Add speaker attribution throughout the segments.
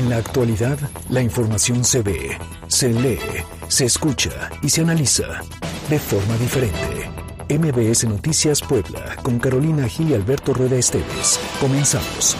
Speaker 1: En la actualidad, la información se ve, se lee, se escucha y se analiza de forma diferente. MBS Noticias Puebla, con Carolina Gil y Alberto Rueda Esteves. Comenzamos.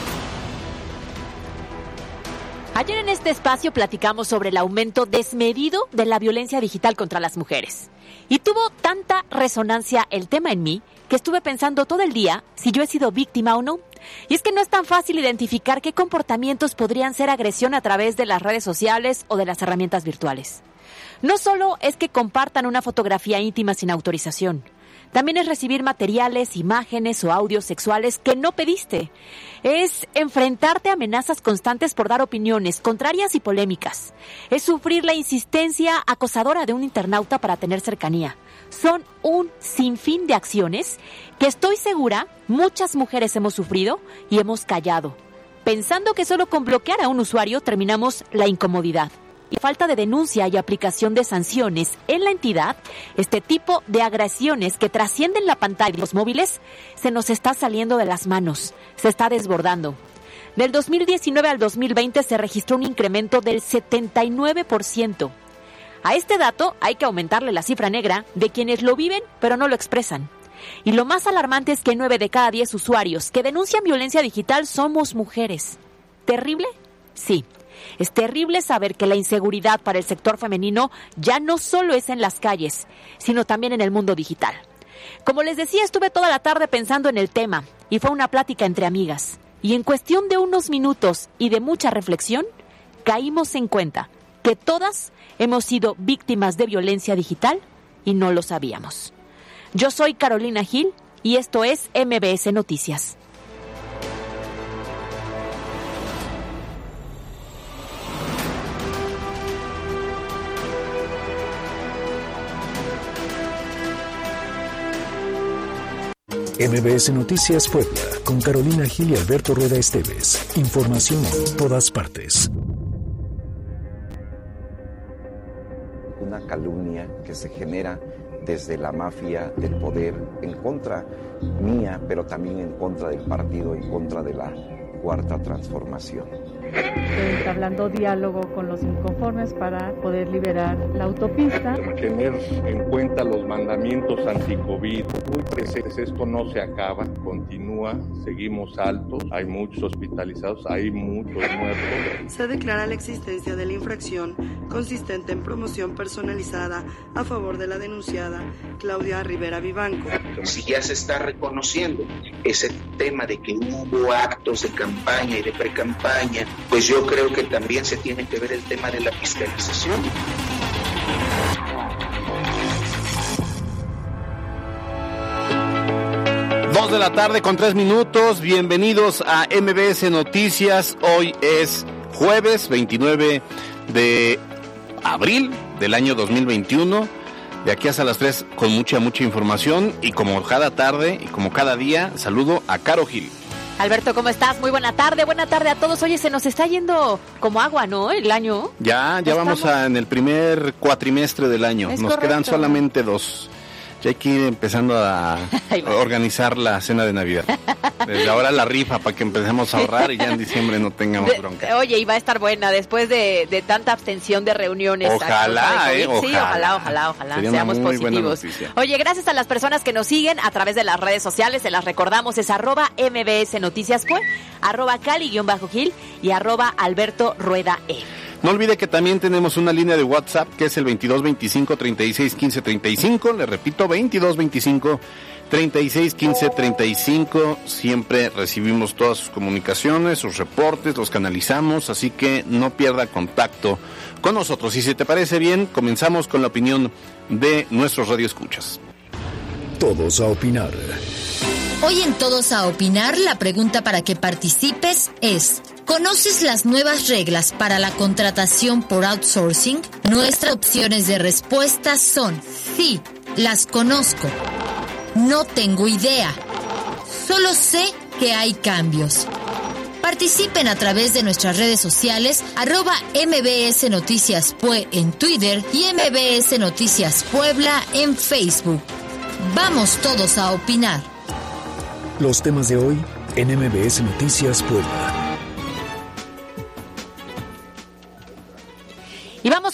Speaker 2: Ayer en este espacio platicamos sobre el aumento desmedido de la violencia digital contra las mujeres. Y tuvo tanta resonancia el tema en mí que estuve pensando todo el día si yo he sido víctima o no. Y es que no es tan fácil identificar qué comportamientos podrían ser agresión a través de las redes sociales o de las herramientas virtuales. No solo es que compartan una fotografía íntima sin autorización, también es recibir materiales, imágenes o audios sexuales que no pediste. Es enfrentarte a amenazas constantes por dar opiniones contrarias y polémicas. Es sufrir la insistencia acosadora de un internauta para tener cercanía. Son un sinfín de acciones que estoy segura muchas mujeres hemos sufrido y hemos callado, pensando que solo con bloquear a un usuario terminamos la incomodidad y falta de denuncia y aplicación de sanciones en la entidad, este tipo de agresiones que trascienden la pantalla de los móviles se nos está saliendo de las manos, se está desbordando. Del 2019 al 2020 se registró un incremento del 79%. A este dato hay que aumentarle la cifra negra de quienes lo viven pero no lo expresan. Y lo más alarmante es que 9 de cada 10 usuarios que denuncian violencia digital somos mujeres. ¿Terrible? Sí. Es terrible saber que la inseguridad para el sector femenino ya no solo es en las calles, sino también en el mundo digital. Como les decía, estuve toda la tarde pensando en el tema y fue una plática entre amigas. Y en cuestión de unos minutos y de mucha reflexión, caímos en cuenta que todas hemos sido víctimas de violencia digital y no lo sabíamos. Yo soy Carolina Gil y esto es MBS Noticias.
Speaker 1: MBS Noticias Puebla, con Carolina Gil y Alberto Rueda Esteves. Información en todas partes.
Speaker 3: Una calumnia que se genera desde la mafia del poder en contra mía, pero también en contra del partido, en contra de la cuarta transformación
Speaker 4: entablando diálogo con los inconformes para poder liberar la autopista.
Speaker 5: Tener en cuenta los mandamientos anti-COVID muy presentes, esto no se acaba, continúa, seguimos altos, hay muchos hospitalizados, hay muchos muertos.
Speaker 6: Se declara la existencia de la infracción consistente en promoción personalizada a favor de la denunciada Claudia Rivera Vivanco.
Speaker 7: Si ya se está reconociendo ese tema de que hubo actos de campaña y de pre-campaña pues yo creo que también se tiene que ver el tema de la fiscalización.
Speaker 8: Dos de la tarde con tres minutos. Bienvenidos a MBS Noticias. Hoy es jueves 29 de abril del año 2021. De aquí hasta las 3 con mucha, mucha información. Y como cada tarde y como cada día, saludo a Caro Gil.
Speaker 2: Alberto, ¿cómo estás? Muy buena tarde, buena tarde a todos. Oye, se nos está yendo como agua, ¿no? El año.
Speaker 8: Ya, ya vamos a, en el primer cuatrimestre del año. Nos quedan solamente dos ya hay que ir empezando a organizar la cena de Navidad. Desde ahora la rifa para que empecemos a ahorrar y ya en diciembre no tengamos bronca.
Speaker 2: Oye, y va a estar buena después de, tanta abstención de reuniones.
Speaker 8: Ojalá, eh,
Speaker 2: Sí, ojalá, ojalá, ojalá. Seamos positivos. Oye, gracias a las personas que nos siguen a través de las redes sociales. Se las recordamos, es arroba MBS Noticias arroba Cali-Gil y arroba Alberto Rueda E.
Speaker 8: No olvide que también tenemos una línea de WhatsApp que es el 2225 36 15 35. Le repito, 2225 36 15 35. Siempre recibimos todas sus comunicaciones, sus reportes, los canalizamos, así que no pierda contacto con nosotros. Y si te parece bien, comenzamos con la opinión de nuestros radioescuchas.
Speaker 1: Todos a opinar.
Speaker 9: Hoy en Todos a opinar, la pregunta para que participes es. ¿Conoces las nuevas reglas para la contratación por outsourcing? Nuestras opciones de respuesta son sí, las conozco. No tengo idea. Solo sé que hay cambios. Participen a través de nuestras redes sociales, arroba MBS Noticias Pue en Twitter y MBS Noticias Puebla en Facebook. Vamos todos a opinar.
Speaker 1: Los temas de hoy en MBS Noticias Puebla.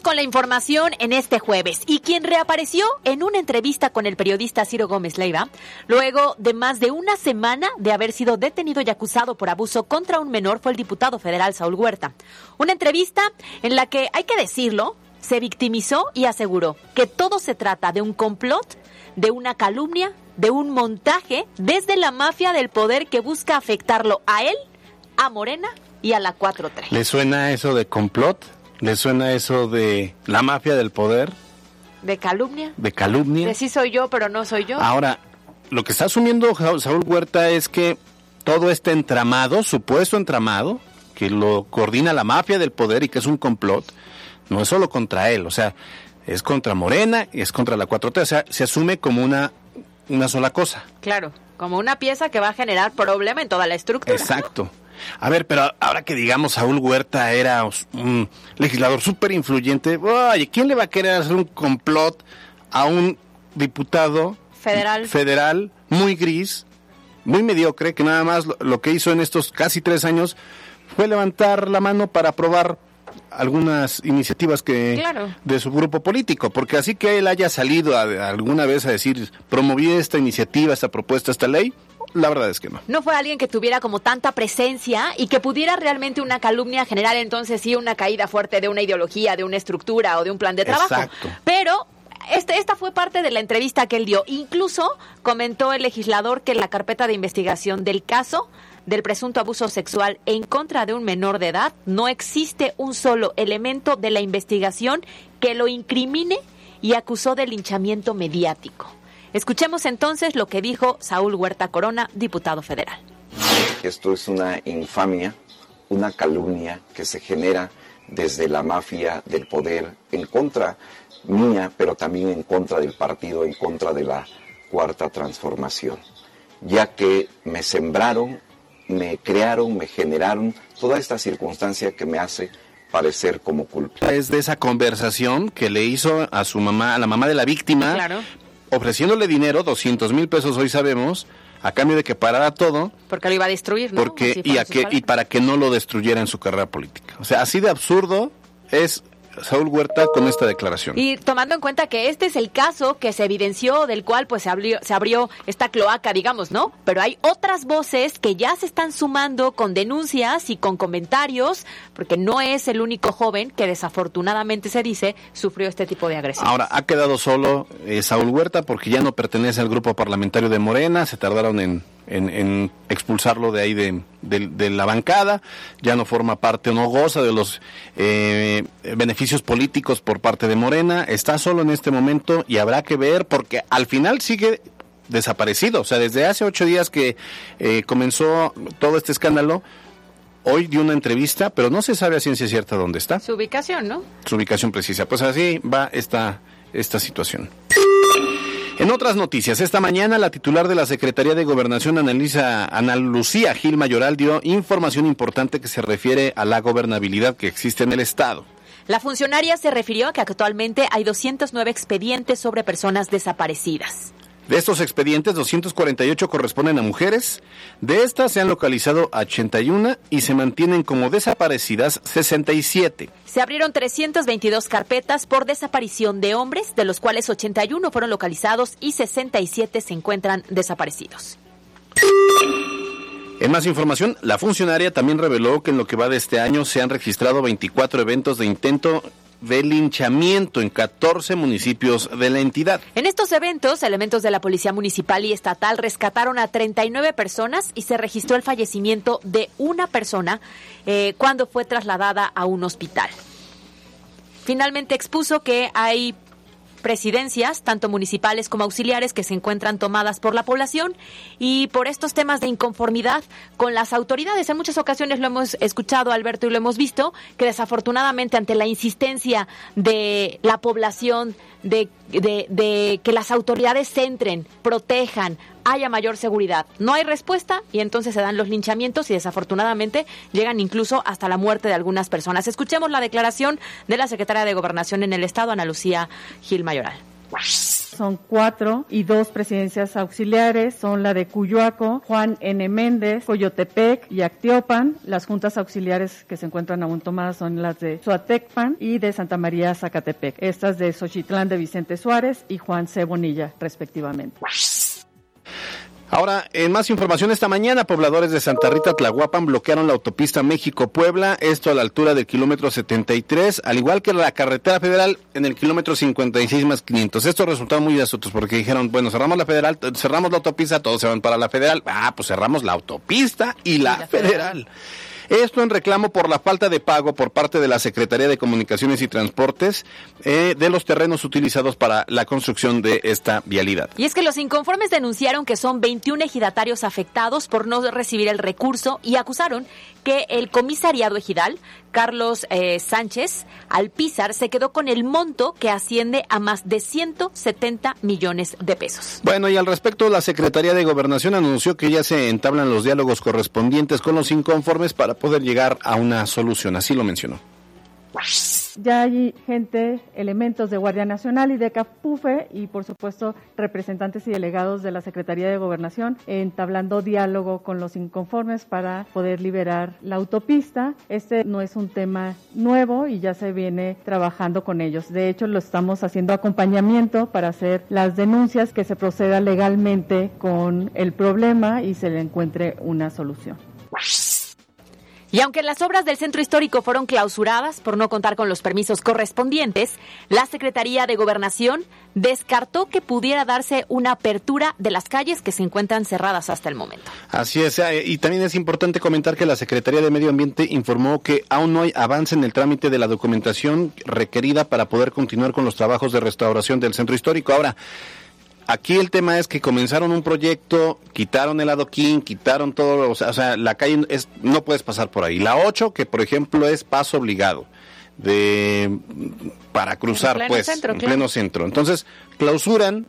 Speaker 2: Con la información en este jueves. Y quien reapareció en una entrevista con el periodista Ciro Gómez Leiva, luego de más de una semana de haber sido detenido y acusado por abuso contra un menor, fue el diputado federal Saúl Huerta. Una entrevista en la que, hay que decirlo, se victimizó y aseguró que todo se trata de un complot, de una calumnia, de un montaje desde la mafia del poder que busca afectarlo a él, a Morena y a la 4-3.
Speaker 8: ¿Le suena eso de complot? ¿Le suena eso de la mafia del poder?
Speaker 2: ¿De calumnia?
Speaker 8: ¿De calumnia?
Speaker 2: De sí soy yo, pero no soy yo.
Speaker 8: Ahora, lo que está asumiendo Saúl Huerta es que todo este entramado, supuesto entramado, que lo coordina la mafia del poder y que es un complot, no es solo contra él, o sea, es contra Morena y es contra la 4T, o sea, se asume como una, una sola cosa.
Speaker 2: Claro, como una pieza que va a generar problema en toda la estructura.
Speaker 8: Exacto. A ver, pero ahora que digamos Saúl Huerta era un legislador súper influyente, oye, ¿quién le va a querer hacer un complot a un diputado
Speaker 2: federal,
Speaker 8: federal muy gris, muy mediocre, que nada más lo, que hizo en estos casi tres años fue levantar la mano para aprobar algunas iniciativas que de su grupo político, porque así que él haya salido alguna vez a decir promoví esta iniciativa, esta propuesta, esta ley, la verdad es que no.
Speaker 2: No fue alguien que tuviera como tanta presencia y que pudiera realmente una calumnia generar entonces sí una caída fuerte de una ideología, de una estructura o de un plan de trabajo. Exacto. Pero este, esta fue parte de la entrevista que él dio. Incluso comentó el legislador que en la carpeta de investigación del caso del presunto abuso sexual en contra de un menor de edad no existe un solo elemento de la investigación que lo incrimine y acusó de linchamiento mediático. Escuchemos entonces lo que dijo Saúl Huerta Corona, diputado federal.
Speaker 3: Esto es una infamia, una calumnia que se genera desde la mafia del poder en contra mía, pero también en contra del partido, en contra de la cuarta transformación, ya que me sembraron, me crearon, me generaron toda esta circunstancia que me hace parecer como culpa.
Speaker 8: Es de esa conversación que le hizo a su mamá, a la mamá de la víctima, claro ofreciéndole dinero, 200 mil pesos hoy sabemos, a cambio de que parara todo.
Speaker 2: Porque lo iba a destruir, ¿no?
Speaker 8: Porque, y, a que, y para que no lo destruyera en su carrera política. O sea, así de absurdo es Saúl Huerta con esta declaración.
Speaker 2: Y tomando en cuenta que este es el caso que se evidenció, del cual pues se abrió, se abrió esta cloaca, digamos, ¿no? Pero hay otras voces que ya se están sumando con denuncias y con comentarios, porque no es el único joven que desafortunadamente se dice sufrió este tipo de agresión.
Speaker 8: Ahora, ha quedado solo eh, Saúl Huerta porque ya no pertenece al grupo parlamentario de Morena, se tardaron en en, expulsarlo de ahí de, la bancada, ya no forma parte o no goza de los eh, beneficios políticos por parte de Morena, está solo en este momento y habrá que ver porque al final sigue desaparecido, o sea, desde hace ocho días que eh, comenzó todo este escándalo, hoy dio una entrevista, pero no se sabe a ciencia cierta dónde está.
Speaker 2: Su ubicación, ¿no?
Speaker 8: Su ubicación precisa. Pues así va esta, esta situación. En otras noticias, esta mañana la titular de la Secretaría de Gobernación, Ana Lucía Gil Mayoral, dio información importante que se refiere a la gobernabilidad que existe en el Estado.
Speaker 2: La funcionaria se refirió a que actualmente hay 209 expedientes sobre personas desaparecidas.
Speaker 8: De estos expedientes, 248 corresponden a mujeres. De estas se han localizado 81 y se mantienen como desaparecidas 67.
Speaker 2: Se abrieron 322 carpetas por desaparición de hombres, de los cuales 81 fueron localizados y 67 se encuentran desaparecidos.
Speaker 8: En más información, la funcionaria también reveló que en lo que va de este año se han registrado 24 eventos de intento de linchamiento en 14 municipios de la entidad.
Speaker 2: En estos eventos, elementos de la Policía Municipal y Estatal rescataron a 39 personas y se registró el fallecimiento de una persona eh, cuando fue trasladada a un hospital. Finalmente expuso que hay presidencias, tanto municipales como auxiliares, que se encuentran tomadas por la población y por estos temas de inconformidad con las autoridades. En muchas ocasiones lo hemos escuchado, Alberto, y lo hemos visto, que desafortunadamente ante la insistencia de la población de, de, que las autoridades centren, protejan, haya mayor seguridad. No hay respuesta y entonces se dan los linchamientos y desafortunadamente llegan incluso hasta la muerte de algunas personas. Escuchemos la declaración de la secretaria de Gobernación en el Estado, Ana Lucía Gil Mayoral.
Speaker 4: Son cuatro y dos presidencias auxiliares, son la de Cuyoaco, Juan N. Méndez, Coyotepec y Actiopan. Las juntas auxiliares que se encuentran aún tomadas son las de Suatecpan y de Santa María Zacatepec. Estas de Xochitlán de Vicente Suárez y Juan C. Bonilla, respectivamente.
Speaker 8: Ahora, en más información esta mañana, pobladores de Santa Rita Tlahuapan bloquearon la autopista México-Puebla, esto a la altura del kilómetro 73, al igual que la carretera federal en el kilómetro 56 más 500. Esto resultó muy asuntos porque dijeron, bueno, cerramos la federal, cerramos la autopista, todos se van para la federal. Ah, pues cerramos la autopista y la, federal. Esto en reclamo por la falta de pago por parte de la Secretaría de Comunicaciones y Transportes eh, de los terrenos utilizados para la construcción de esta vialidad.
Speaker 2: Y es que los inconformes denunciaron que son 21 ejidatarios afectados por no recibir el recurso y acusaron que el comisariado ejidal, Carlos eh, Sánchez Alpizar, se quedó con el monto que asciende a más de 170 millones de pesos.
Speaker 8: Bueno, y al respecto, la Secretaría de Gobernación anunció que ya se entablan los diálogos correspondientes con los inconformes para poder llegar a una solución. Así lo mencionó.
Speaker 4: Ya hay gente, elementos de Guardia Nacional y de CAPUFE y por supuesto representantes y delegados de la Secretaría de Gobernación entablando diálogo con los inconformes para poder liberar la autopista. Este no es un tema nuevo y ya se viene trabajando con ellos. De hecho, lo estamos haciendo acompañamiento para hacer las denuncias que se proceda legalmente con el problema y se le encuentre una solución.
Speaker 2: Y aunque las obras del centro histórico fueron clausuradas por no contar con los permisos correspondientes, la Secretaría de Gobernación descartó que pudiera darse una apertura de las calles que se encuentran cerradas hasta el momento.
Speaker 8: Así es, eh, y también es importante comentar que la Secretaría de Medio Ambiente informó que aún no hay avance en el trámite de la documentación requerida para poder continuar con los trabajos de restauración del centro histórico. Ahora, Aquí el tema es que comenzaron un proyecto, quitaron el adoquín, quitaron todo, o sea, la calle es, no puedes pasar por ahí. La 8, que por ejemplo es paso obligado de para cruzar, pues, en pleno centro. Entonces, clausuran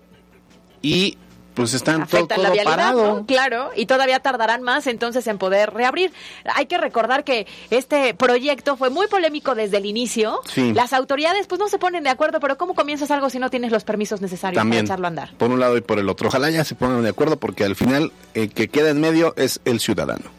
Speaker 8: y pues están todo, parado.
Speaker 2: Claro, y todavía tardarán más entonces en poder reabrir. Hay que recordar que este proyecto fue muy polémico desde el inicio. Las autoridades pues no se ponen de acuerdo, pero ¿cómo comienzas algo si no tienes los permisos necesarios para echarlo a andar?
Speaker 8: Por un lado y por el otro. Ojalá ya se pongan de acuerdo porque al final el que queda en medio es el ciudadano.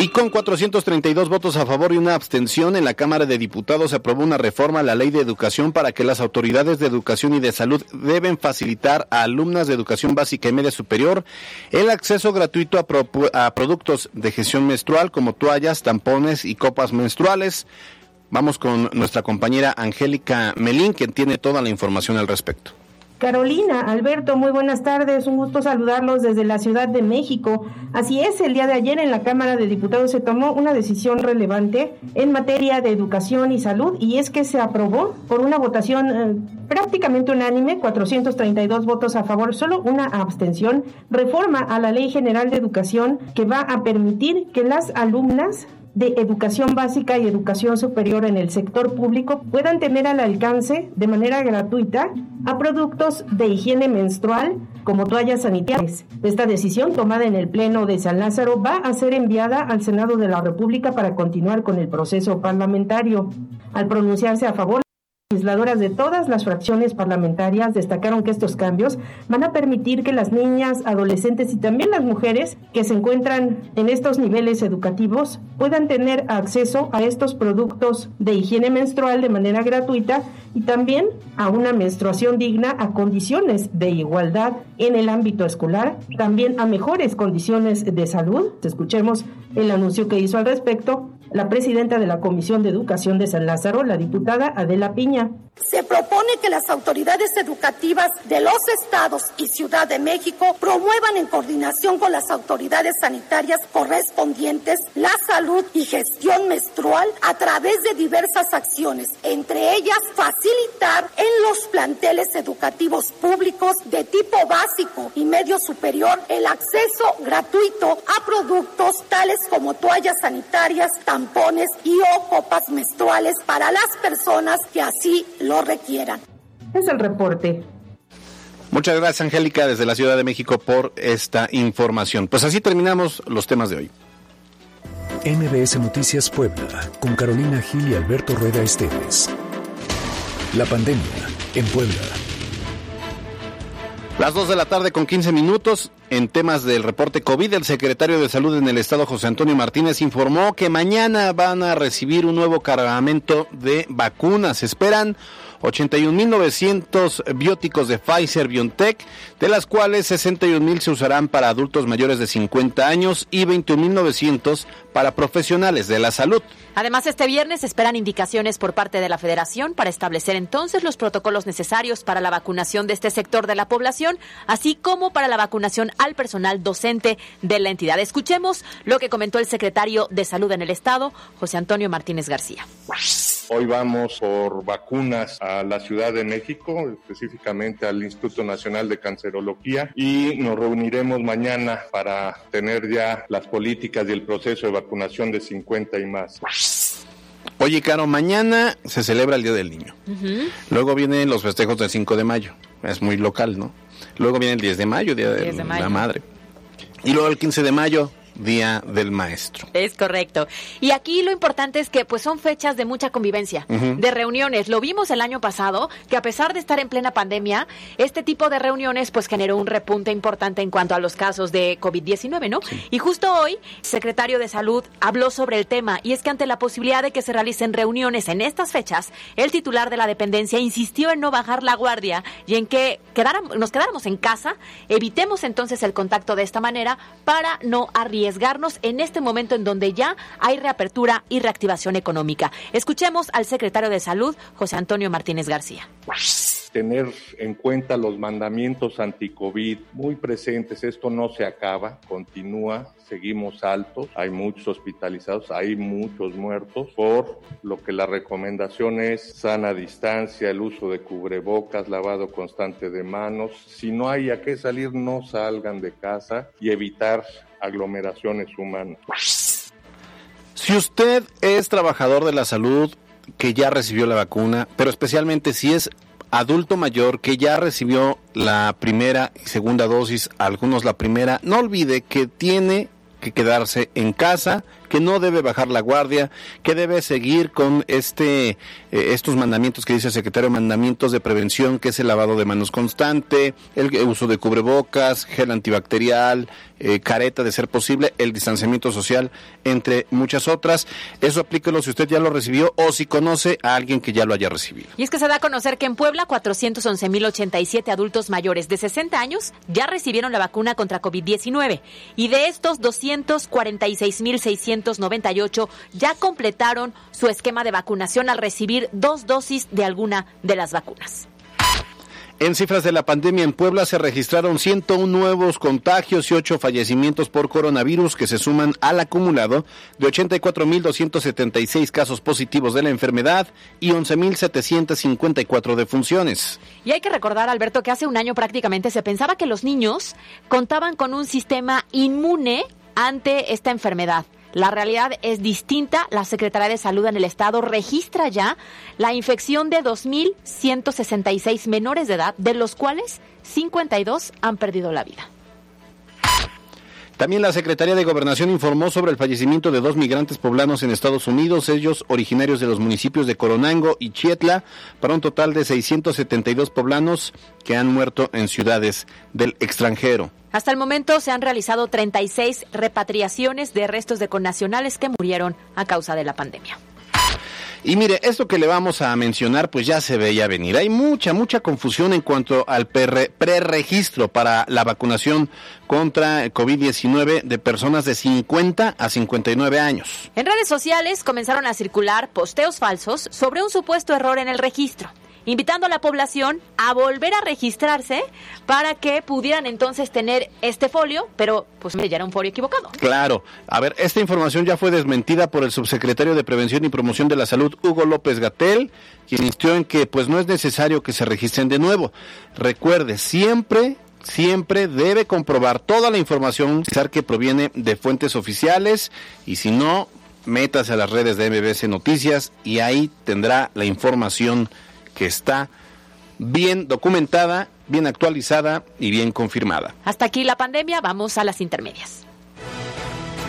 Speaker 8: Y con 432 votos a favor y una abstención en la Cámara de Diputados se aprobó una reforma a la Ley de Educación para que las autoridades de educación y de salud deben facilitar a alumnas de educación básica y media superior el acceso gratuito a, a productos de gestión menstrual como toallas, tampones y copas menstruales. Vamos con nuestra compañera Angélica Melín, quien tiene toda la información al respecto.
Speaker 10: Carolina, Alberto, muy buenas tardes. Un gusto saludarlos desde la Ciudad de México. Así es, el día de ayer en la Cámara de Diputados se tomó una decisión relevante en materia de educación y salud y es que se aprobó por una votación eh, prácticamente unánime, 432 votos a favor, solo una abstención, reforma a la Ley General de Educación que va a permitir que las alumnas de educación básica y educación superior en el sector público puedan tener al alcance de manera gratuita a productos de higiene menstrual como toallas sanitarias. Esta decisión tomada en el Pleno de San Lázaro va a ser enviada al Senado de la República para continuar con el proceso parlamentario. Al pronunciarse a favor, legisladoras de todas las fracciones parlamentarias destacaron que estos cambios van a permitir que las niñas, adolescentes y también las mujeres que se encuentran en estos niveles educativos puedan tener acceso a estos productos de higiene menstrual de manera gratuita y también a una menstruación digna a condiciones de igualdad en el ámbito escolar, también a mejores condiciones de salud. Escuchemos el anuncio que hizo al respecto la presidenta de la Comisión de Educación de San Lázaro, la diputada Adela Piña.
Speaker 11: Se propone que las autoridades educativas de los estados y Ciudad de México promuevan en coordinación con las autoridades sanitarias correspondientes la salud y gestión menstrual a través de diversas acciones, entre ellas facilitar en los planteles educativos públicos de tipo básico y medio superior el acceso gratuito a productos tales como toallas sanitarias, tampones y o copas menstruales para las personas que así lo requieran.
Speaker 10: Es el reporte.
Speaker 8: Muchas gracias, Angélica, desde la Ciudad de México por esta información. Pues así terminamos los temas de hoy.
Speaker 1: MBS Noticias Puebla, con Carolina Gil y Alberto Rueda Esteves. La pandemia en Puebla.
Speaker 8: Las 2 de la tarde con 15 minutos. En temas del reporte COVID, el secretario de Salud en el Estado, José Antonio Martínez, informó que mañana van a recibir un nuevo cargamento de vacunas. Esperan 81.900 bióticos de Pfizer BioNTech, de las cuales 61.000 se usarán para adultos mayores de 50 años y 21.900 para profesionales de la salud.
Speaker 2: Además, este viernes esperan indicaciones por parte de la Federación para establecer entonces los protocolos necesarios para la vacunación de este sector de la población, así como para la vacunación al personal docente de la entidad. Escuchemos lo que comentó el secretario de Salud en el Estado, José Antonio Martínez García.
Speaker 5: Hoy vamos por vacunas a la Ciudad de México, específicamente al Instituto Nacional de Cancerología, y nos reuniremos mañana para tener ya las políticas y el proceso de vacunación de 50 y más.
Speaker 8: Oye, Caro, mañana se celebra el Día del Niño. Luego vienen los festejos del 5 de mayo. Es muy local, ¿no? Luego viene el 10 de mayo, Día de, de la Madre. Y luego el 15 de mayo, Día del Maestro.
Speaker 2: Es correcto. Y aquí lo importante es que pues son fechas de mucha convivencia, de reuniones. Lo vimos el año pasado, que a pesar de estar en plena pandemia, este tipo de reuniones pues generó un repunte importante en cuanto a los casos de COVID-19, ¿no? Y justo hoy, el secretario de Salud habló sobre el tema y es que ante la posibilidad de que se realicen reuniones en estas fechas, el titular de la dependencia insistió en no bajar la guardia y en que quedáramos, nos quedáramos en casa, evitemos entonces el contacto de esta manera para no arriesgar en este momento en donde ya hay reapertura y reactivación económica. Escuchemos al secretario de Salud, José Antonio Martínez García
Speaker 5: tener en cuenta los mandamientos anti-COVID muy presentes. Esto no se acaba, continúa, seguimos altos, hay muchos hospitalizados, hay muchos muertos, por lo que la recomendación es sana distancia, el uso de cubrebocas, lavado constante de manos. Si no hay a qué salir, no salgan de casa y evitar aglomeraciones humanas.
Speaker 8: Si usted es trabajador de la salud que ya recibió la vacuna, pero especialmente si es adulto mayor que ya recibió la primera y segunda dosis, algunos la primera, no olvide que tiene que quedarse en casa, que no debe bajar la guardia, que debe seguir con este eh, estos mandamientos que dice el secretario, mandamientos de prevención, que es el lavado de manos constante, el uso de cubrebocas, gel antibacterial, eh, careta de ser posible, el distanciamiento social, entre muchas otras. Eso aplíquelo si usted ya lo recibió o si conoce a alguien que ya lo haya recibido.
Speaker 2: Y es que se da a conocer que en Puebla 411.087 adultos mayores de 60 años ya recibieron la vacuna contra COVID-19 y de estos 246.698 ya completaron su esquema de vacunación al recibir dos dosis de alguna de las vacunas.
Speaker 8: En cifras de la pandemia en Puebla se registraron 101 nuevos contagios y 8 fallecimientos por coronavirus que se suman al acumulado de 84.276 casos positivos de la enfermedad y 11.754 defunciones.
Speaker 2: Y hay que recordar, Alberto, que hace un año prácticamente se pensaba que los niños contaban con un sistema inmune ante esta enfermedad. La realidad es distinta. La Secretaría de Salud en el Estado registra ya la infección de 2.166 menores de edad, de los cuales 52 han perdido la vida.
Speaker 8: También la Secretaría de Gobernación informó sobre el fallecimiento de dos migrantes poblanos en Estados Unidos, ellos originarios de los municipios de Coronango y Chietla, para un total de 672 poblanos que han muerto en ciudades del extranjero.
Speaker 2: Hasta el momento se han realizado 36 repatriaciones de restos de connacionales que murieron a causa de la pandemia.
Speaker 8: Y mire, esto que le vamos a mencionar, pues ya se veía venir. Hay mucha, mucha confusión en cuanto al preregistro para la vacunación contra COVID-19 de personas de 50 a 59 años.
Speaker 2: En redes sociales comenzaron a circular posteos falsos sobre un supuesto error en el registro invitando a la población a volver a registrarse para que pudieran entonces tener este folio, pero pues ya era un folio equivocado.
Speaker 8: Claro. A ver, esta información ya fue desmentida por el subsecretario de Prevención y Promoción de la Salud, Hugo López Gatel, quien insistió en que pues no es necesario que se registren de nuevo. Recuerde, siempre siempre debe comprobar toda la información que proviene de fuentes oficiales y si no, métase a las redes de MBS Noticias y ahí tendrá la información que está bien documentada, bien actualizada y bien confirmada.
Speaker 2: Hasta aquí la pandemia, vamos a las intermedias.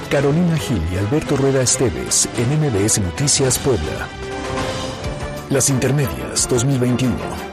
Speaker 1: Carolina Gil y Alberto Rueda Esteves en MBS Noticias Puebla. Las intermedias 2021.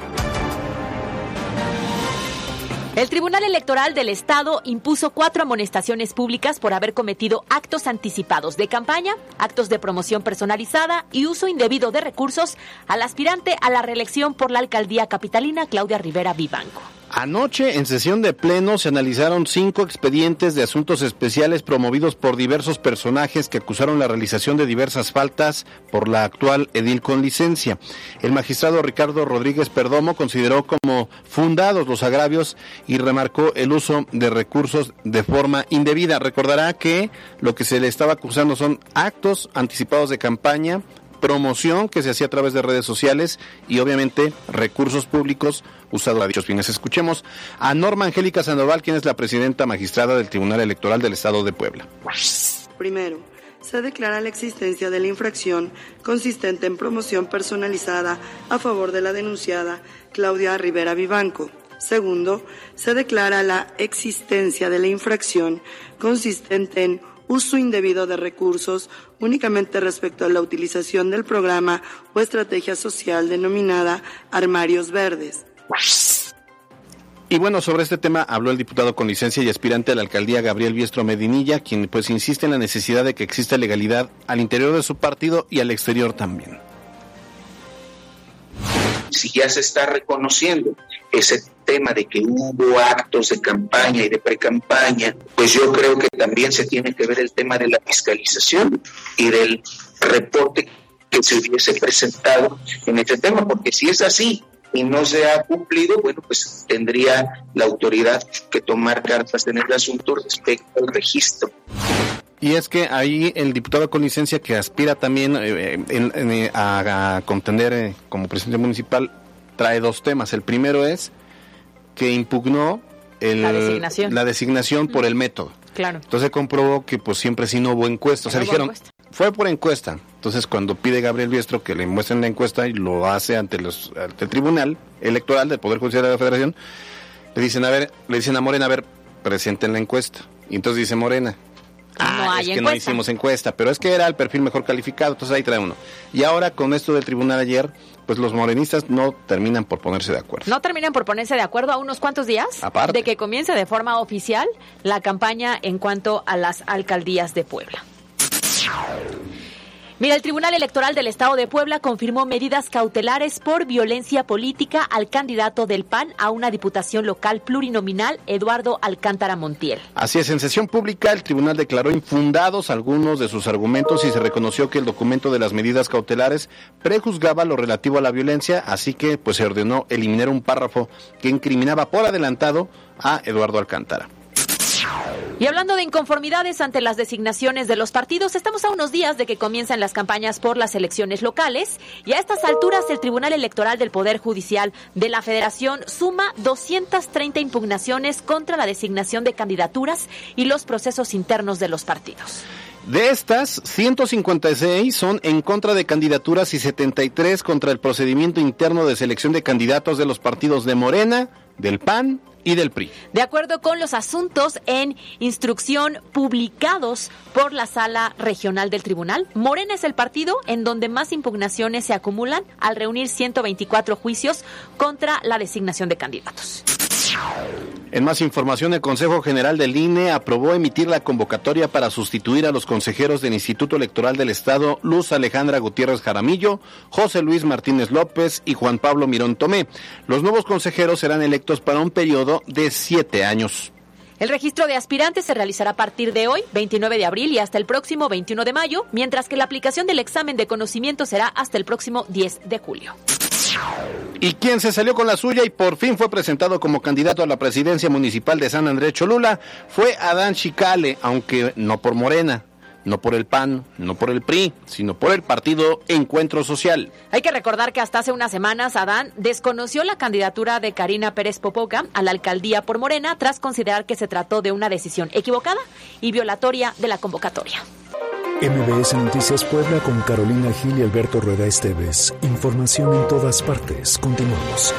Speaker 2: El Tribunal Electoral del Estado impuso cuatro amonestaciones públicas por haber cometido actos anticipados de campaña, actos de promoción personalizada y uso indebido de recursos al aspirante a la reelección por la alcaldía capitalina Claudia Rivera Vivanco.
Speaker 8: Anoche, en sesión de pleno, se analizaron cinco expedientes de asuntos especiales promovidos por diversos personajes que acusaron la realización de diversas faltas por la actual edil con licencia. El magistrado Ricardo Rodríguez Perdomo consideró como fundados los agravios y remarcó el uso de recursos de forma indebida. Recordará que lo que se le estaba acusando son actos anticipados de campaña, promoción que se hacía a través de redes sociales y obviamente recursos públicos usados a dichos fines. Escuchemos a Norma Angélica Sandoval, quien es la presidenta magistrada del Tribunal Electoral del Estado de Puebla.
Speaker 6: Primero, se declara la existencia de la infracción consistente en promoción personalizada a favor de la denunciada Claudia Rivera Vivanco. Segundo, se declara la existencia de la infracción consistente en uso indebido de recursos únicamente respecto a la utilización del programa o estrategia social denominada Armarios Verdes.
Speaker 8: Y bueno, sobre este tema habló el diputado con licencia y aspirante a la alcaldía Gabriel Biestro Medinilla, quien pues insiste en la necesidad de que exista legalidad al interior de su partido y al exterior también.
Speaker 7: Si ya se está reconociendo ese tema de que hubo actos de campaña y de pre-campaña, pues yo creo que también se tiene que ver el tema de la fiscalización y del reporte que se hubiese presentado en este tema, porque si es así, y no se ha cumplido, bueno, pues tendría la autoridad que tomar cartas en el asunto respecto al registro.
Speaker 8: Y es que ahí el diputado con licencia que aspira también eh, a, contender eh, como presidente municipal trae dos temas. El primero es que impugnó
Speaker 2: la designación,
Speaker 8: la designación por el método.
Speaker 2: Claro.
Speaker 8: Entonces comprobó que pues siempre sí no hubo encuesta. O sea, dijeron, fue por encuesta. Entonces cuando pide Gabriel Biestro que le muestren la encuesta y lo hace ante, los, ante el Tribunal Electoral del Poder Judicial de la Federación, le dicen, a ver, le dicen a Morena, a ver, presenten la encuesta. Y entonces dice Morena, Ah, es que no hicimos encuesta, pero es que era el perfil mejor calificado, entonces ahí trae uno. Y ahora con esto del tribunal ayer, pues los morenistas no terminan por ponerse de acuerdo.
Speaker 2: No terminan por ponerse de acuerdo a unos cuantos días de que comience de forma oficial la campaña en cuanto a las alcaldías de Puebla. Mira, el Tribunal Electoral del Estado de Puebla confirmó medidas cautelares por violencia política al candidato del PAN a una diputación local plurinominal, Eduardo Alcántara Montiel.
Speaker 8: Así es, en sesión pública el tribunal declaró infundados algunos de sus argumentos y se reconoció que el documento de las medidas cautelares prejuzgaba lo relativo a la violencia, así que pues se ordenó eliminar un párrafo que incriminaba por adelantado a Eduardo Alcántara.
Speaker 2: Y hablando de inconformidades ante las designaciones de los partidos, estamos a unos días de que comiencen las campañas por las elecciones locales y a estas alturas el Tribunal Electoral del Poder Judicial de la Federación suma 230 impugnaciones contra la designación de candidaturas y los procesos internos de los partidos.
Speaker 8: De estas, 156 son en contra de candidaturas y 73 contra el procedimiento interno de selección de candidatos de los partidos de Morena, del PAN y del PRI.
Speaker 2: De acuerdo con los asuntos en instrucción publicados por la Sala Regional del Tribunal, Morena es el partido en donde más impugnaciones se acumulan al reunir 124 juicios contra la designación de candidatos.
Speaker 8: En más información, el Consejo General del INE aprobó emitir la convocatoria para sustituir a los consejeros del Instituto Electoral del Estado, Luz Alejandra Gutiérrez Jaramillo, José Luis Martínez López y Juan Pablo Mirón Tomé. Los nuevos consejeros serán electos para un periodo de siete años.
Speaker 2: El registro de aspirantes se realizará a partir de hoy, 29 de abril, y hasta el próximo 21 de mayo, mientras que la aplicación del examen de conocimiento será hasta el próximo 10 de julio.
Speaker 8: Y quien se salió con la suya y por fin fue presentado como candidato a la presidencia municipal de San Andrés Cholula fue Adán Chicale, aunque no por Morena, no por el PAN, no por el PRI, sino por el partido Encuentro Social.
Speaker 2: Hay que recordar que hasta hace unas semanas Adán desconoció la candidatura de Karina Pérez Popoca a la alcaldía por Morena tras considerar que se trató de una decisión equivocada y violatoria de la convocatoria.
Speaker 1: MBS Noticias Puebla con Carolina Gil y Alberto Rueda Esteves. Información en todas partes. Continuamos.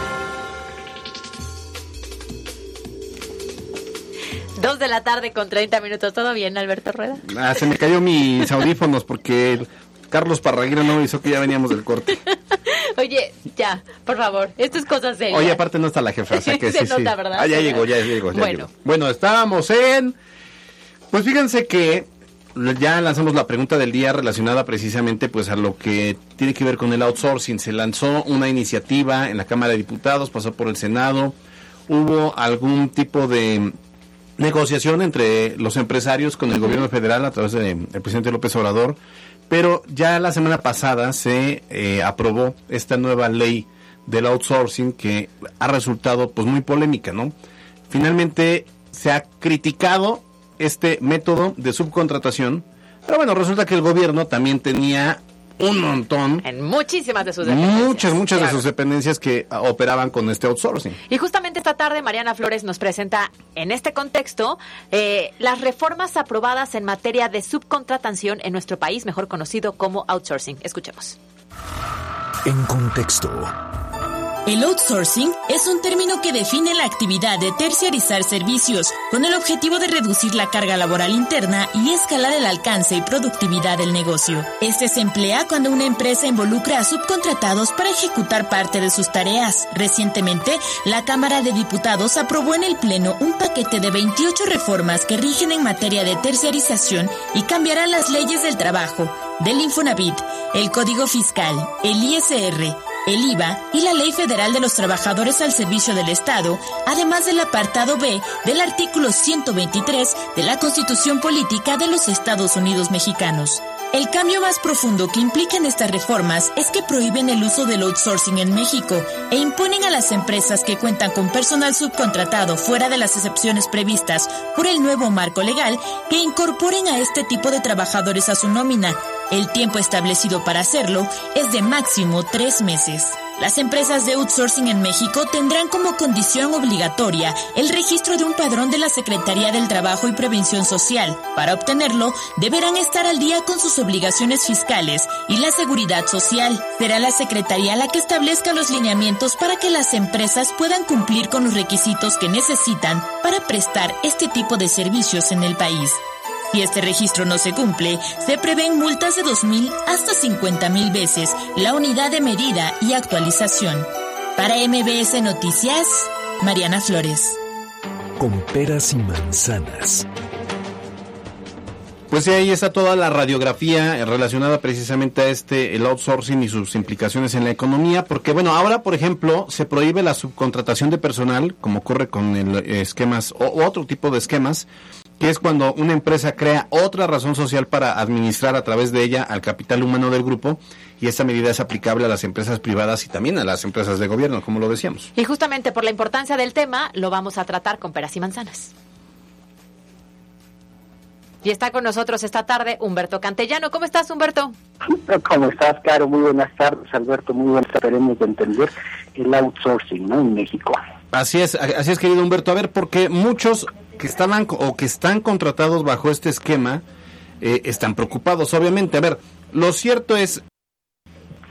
Speaker 2: Dos de la tarde con 30 minutos. ¿Todo bien, Alberto Rueda?
Speaker 8: Ah, se me cayó mis audífonos porque Carlos Parraguira no hizo que ya veníamos del corte.
Speaker 2: Oye, ya, por favor, esto es cosa seria.
Speaker 8: Oye, aparte no está la jefa, o sea que
Speaker 2: Se
Speaker 8: sí, sí.
Speaker 2: nota, ¿verdad?
Speaker 8: Ah, ya llegó, ya llegó, ya
Speaker 2: Bueno.
Speaker 8: llegó. Bueno, estábamos en... Pues fíjense que ya lanzamos la pregunta del día relacionada precisamente pues a lo que tiene que ver con el outsourcing. Se lanzó una iniciativa en la Cámara de Diputados, pasó por el Senado, hubo algún tipo de negociación entre los empresarios con el gobierno federal a través del presidente López Obrador, pero ya la semana pasada se eh, aprobó esta nueva ley del outsourcing que ha resultado pues muy polémica, ¿no? Finalmente se ha criticado este método de subcontratación, pero bueno, resulta que el gobierno también tenía un montón,
Speaker 2: En muchísimas de sus dependencias.
Speaker 8: muchas, muchas de sus dependencias que ah, operaban con este outsourcing.
Speaker 2: Y justamente esta tarde Mariana Flores nos presenta en este contexto eh, las reformas aprobadas en materia de subcontratación en nuestro país, mejor conocido como outsourcing. Escuchemos.
Speaker 1: En contexto.
Speaker 12: El outsourcing es un término que define la actividad de terciarizar servicios con el objetivo de reducir la carga laboral interna y escalar el alcance y productividad del negocio. Este se emplea cuando una empresa involucra a subcontratados para ejecutar parte de sus tareas. Recientemente, la Cámara de Diputados aprobó en el Pleno un paquete de 28 reformas que rigen en materia de terciarización y cambiarán las leyes del trabajo, del Infonavit, el Código Fiscal, el ISR, el IVA y la Ley Federal de los Trabajadores al Servicio del Estado, además del apartado B del artículo 123 de la Constitución Política de los Estados Unidos Mexicanos. El cambio más profundo que implican estas reformas es que prohíben el uso del outsourcing en México e imponen a las empresas que cuentan con personal subcontratado fuera de las excepciones previstas por el nuevo marco legal que incorporen a este tipo de trabajadores a su nómina. El tiempo establecido para hacerlo es de máximo tres meses. Las empresas de outsourcing en México tendrán como condición obligatoria el registro de un padrón de la Secretaría del Trabajo y Prevención Social. Para obtenerlo, deberán estar al día con sus obligaciones fiscales y la seguridad social. Será la Secretaría la que establezca los lineamientos para que las empresas puedan cumplir con los requisitos que necesitan para prestar este tipo de servicios en el país. Si este registro no se cumple, se prevén multas de 2.000 hasta 50.000 veces la unidad de medida y actualización. Para MBS Noticias, Mariana Flores.
Speaker 1: Con peras y manzanas.
Speaker 8: Pues sí, ahí está toda la radiografía relacionada precisamente a este, el outsourcing y sus implicaciones en la economía, porque bueno, ahora por ejemplo se prohíbe la subcontratación de personal, como ocurre con el eh, esquemas o otro tipo de esquemas, que es cuando una empresa crea otra razón social para administrar a través de ella al capital humano del grupo, y esta medida es aplicable a las empresas privadas y también a las empresas de gobierno, como lo decíamos.
Speaker 2: Y justamente por la importancia del tema, lo vamos a tratar con peras y manzanas. Y está con nosotros esta tarde Humberto Cantellano. ¿Cómo estás, Humberto?
Speaker 13: ¿Cómo estás, Caro? Muy buenas tardes, Alberto. Muy buenas tardes. Esperemos de entender el outsourcing ¿no? en México.
Speaker 8: Así es, así es, querido Humberto. A ver, porque muchos que estaban o que están contratados bajo este esquema eh, están preocupados, obviamente. A ver, lo cierto es,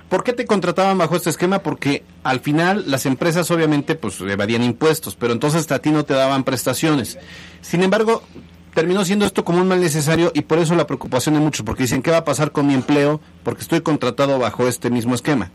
Speaker 8: ¿por qué te contrataban bajo este esquema? Porque al final las empresas obviamente pues evadían impuestos, pero entonces a ti no te daban prestaciones. Sin embargo, terminó siendo esto como un mal necesario y por eso la preocupación de muchos, porque dicen, ¿qué va a pasar con mi empleo? Porque estoy contratado bajo este mismo esquema.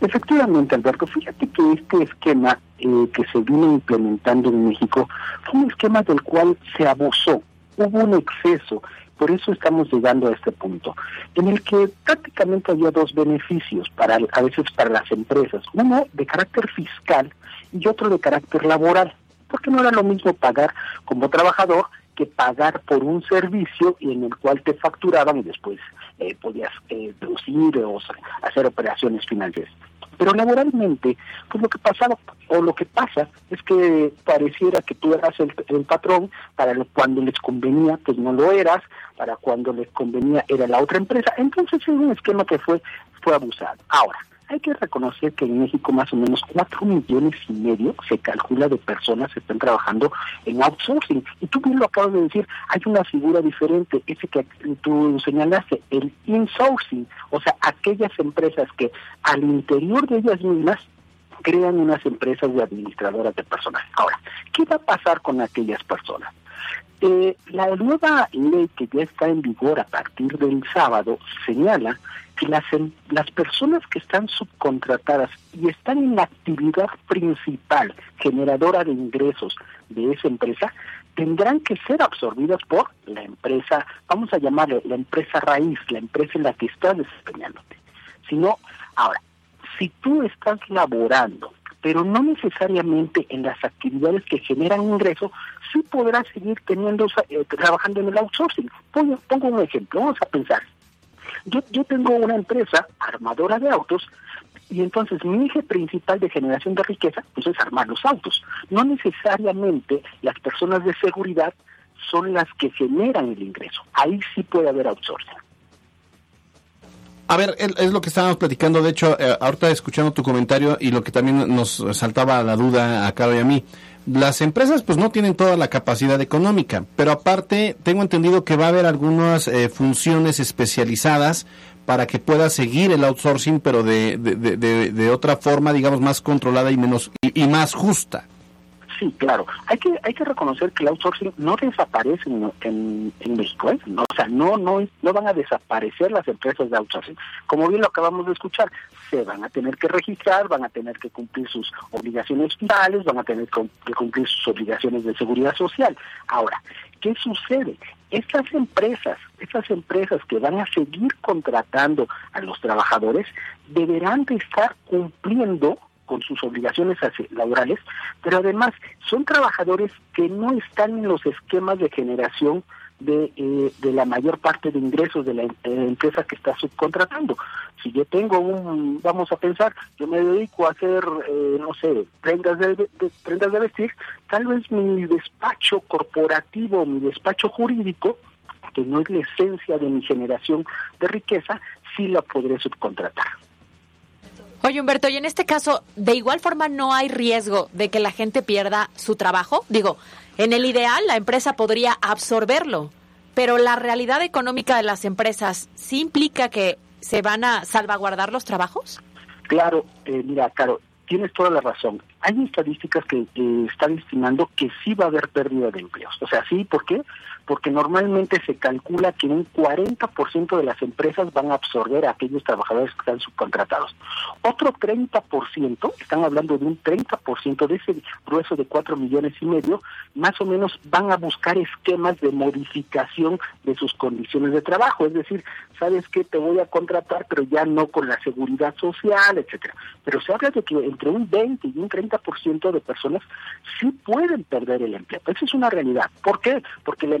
Speaker 13: Efectivamente, Alberto, fíjate que este esquema eh, que se vino implementando en México fue un esquema del cual se abusó, hubo un exceso, por eso estamos llegando a este punto, en el que prácticamente había dos beneficios para a veces para las empresas, uno de carácter fiscal y otro de carácter laboral, porque no era lo mismo pagar como trabajador que pagar por un servicio en el cual te facturaban y después eh, podías eh, deducir o hacer operaciones financieras. Pero laboralmente, pues lo que pasaba o lo que pasa es que pareciera que tú eras el, patrón, para cuando les convenía, pues no lo eras, para cuando les convenía era la otra empresa. Entonces es un esquema que fue, fue abusado. Ahora, hay que reconocer que en México más o menos cuatro millones y medio se calcula de personas que están trabajando en outsourcing. Y tú bien lo acabas de decir, hay una figura diferente, ese que tú señalaste, el insourcing, o sea, aquellas empresas que al interior de ellas mismas crean unas empresas de administradoras de personal. Ahora, ¿qué va a pasar con aquellas personas? Eh, la nueva ley que ya está en vigor a partir del sábado señala que las, em, las personas que están subcontratadas y están en la actividad principal generadora de ingresos de esa empresa tendrán que ser absorbidas por la empresa, vamos a llamarle la empresa raíz, la empresa en la que estás desempeñándote. Sino, ahora, si tú estás laborando, pero no necesariamente en las actividades que generan ingreso, sí podrás seguir teniendo eh, trabajando en el outsourcing. Pongo, un ejemplo, vamos a pensar. Yo, yo tengo una empresa armadora de autos y entonces mi eje principal de generación de riqueza pues es armar los autos. No necesariamente las personas de seguridad son las que generan el ingreso. Ahí sí puede haber outsourcing.
Speaker 8: A ver, es lo que estábamos platicando, de hecho, eh, ahorita escuchando tu comentario y lo que también nos saltaba la duda a Caro y a mí. Las empresas pues no tienen toda la capacidad económica, pero aparte tengo entendido que va a haber algunas eh, funciones especializadas para que pueda seguir el outsourcing, pero de, de, de, de otra forma, digamos, más controlada y menos y más justa.
Speaker 13: Claro. Hay que hay que reconocer que el outsourcing no desaparece en, en, México, ¿eh? No, o sea, no no no van a desaparecer las empresas de outsourcing. Como bien lo acabamos de escuchar, se van a tener que registrar, van a tener que cumplir sus obligaciones fiscales, van a tener que cumplir sus obligaciones de seguridad social. Ahora, ¿qué sucede? Estas empresas, estas empresas que van a seguir contratando a los trabajadores, deberán de estar cumpliendo con sus obligaciones laborales, pero además son trabajadores que no están en los esquemas de generación de, eh, de la mayor parte de ingresos de la, empresa que está subcontratando. Si yo tengo un, vamos a pensar, yo me dedico a hacer, eh, no sé, prendas de, prendas de vestir, tal vez mi despacho corporativo, mi despacho jurídico, que no es la esencia de mi generación de riqueza, sí la podré subcontratar.
Speaker 2: Oye, Humberto, y en este caso, ¿de igual forma no hay riesgo de que la gente pierda su trabajo? Digo, en el ideal la empresa podría absorberlo, pero la realidad económica de las empresas sí implica que se van a salvaguardar los trabajos?
Speaker 13: Claro, eh, mira, Caro, tienes toda la razón. Hay estadísticas que están estimando que sí va a haber pérdida de empleos. O sea, sí, ¿por qué? Porque normalmente se calcula que un 40% de las empresas van a absorber a aquellos trabajadores que están subcontratados. Otro 30%, están hablando de un 30% de ese grueso de 4 millones y medio, más o menos van a buscar esquemas de modificación de sus condiciones de trabajo. Es decir, ¿sabes qué? Te voy a contratar, pero ya no con la seguridad social, etcétera. Pero se habla de que entre un 20 y un 30% de personas sí pueden perder el empleo. Esa es una realidad. ¿Por qué? Porque la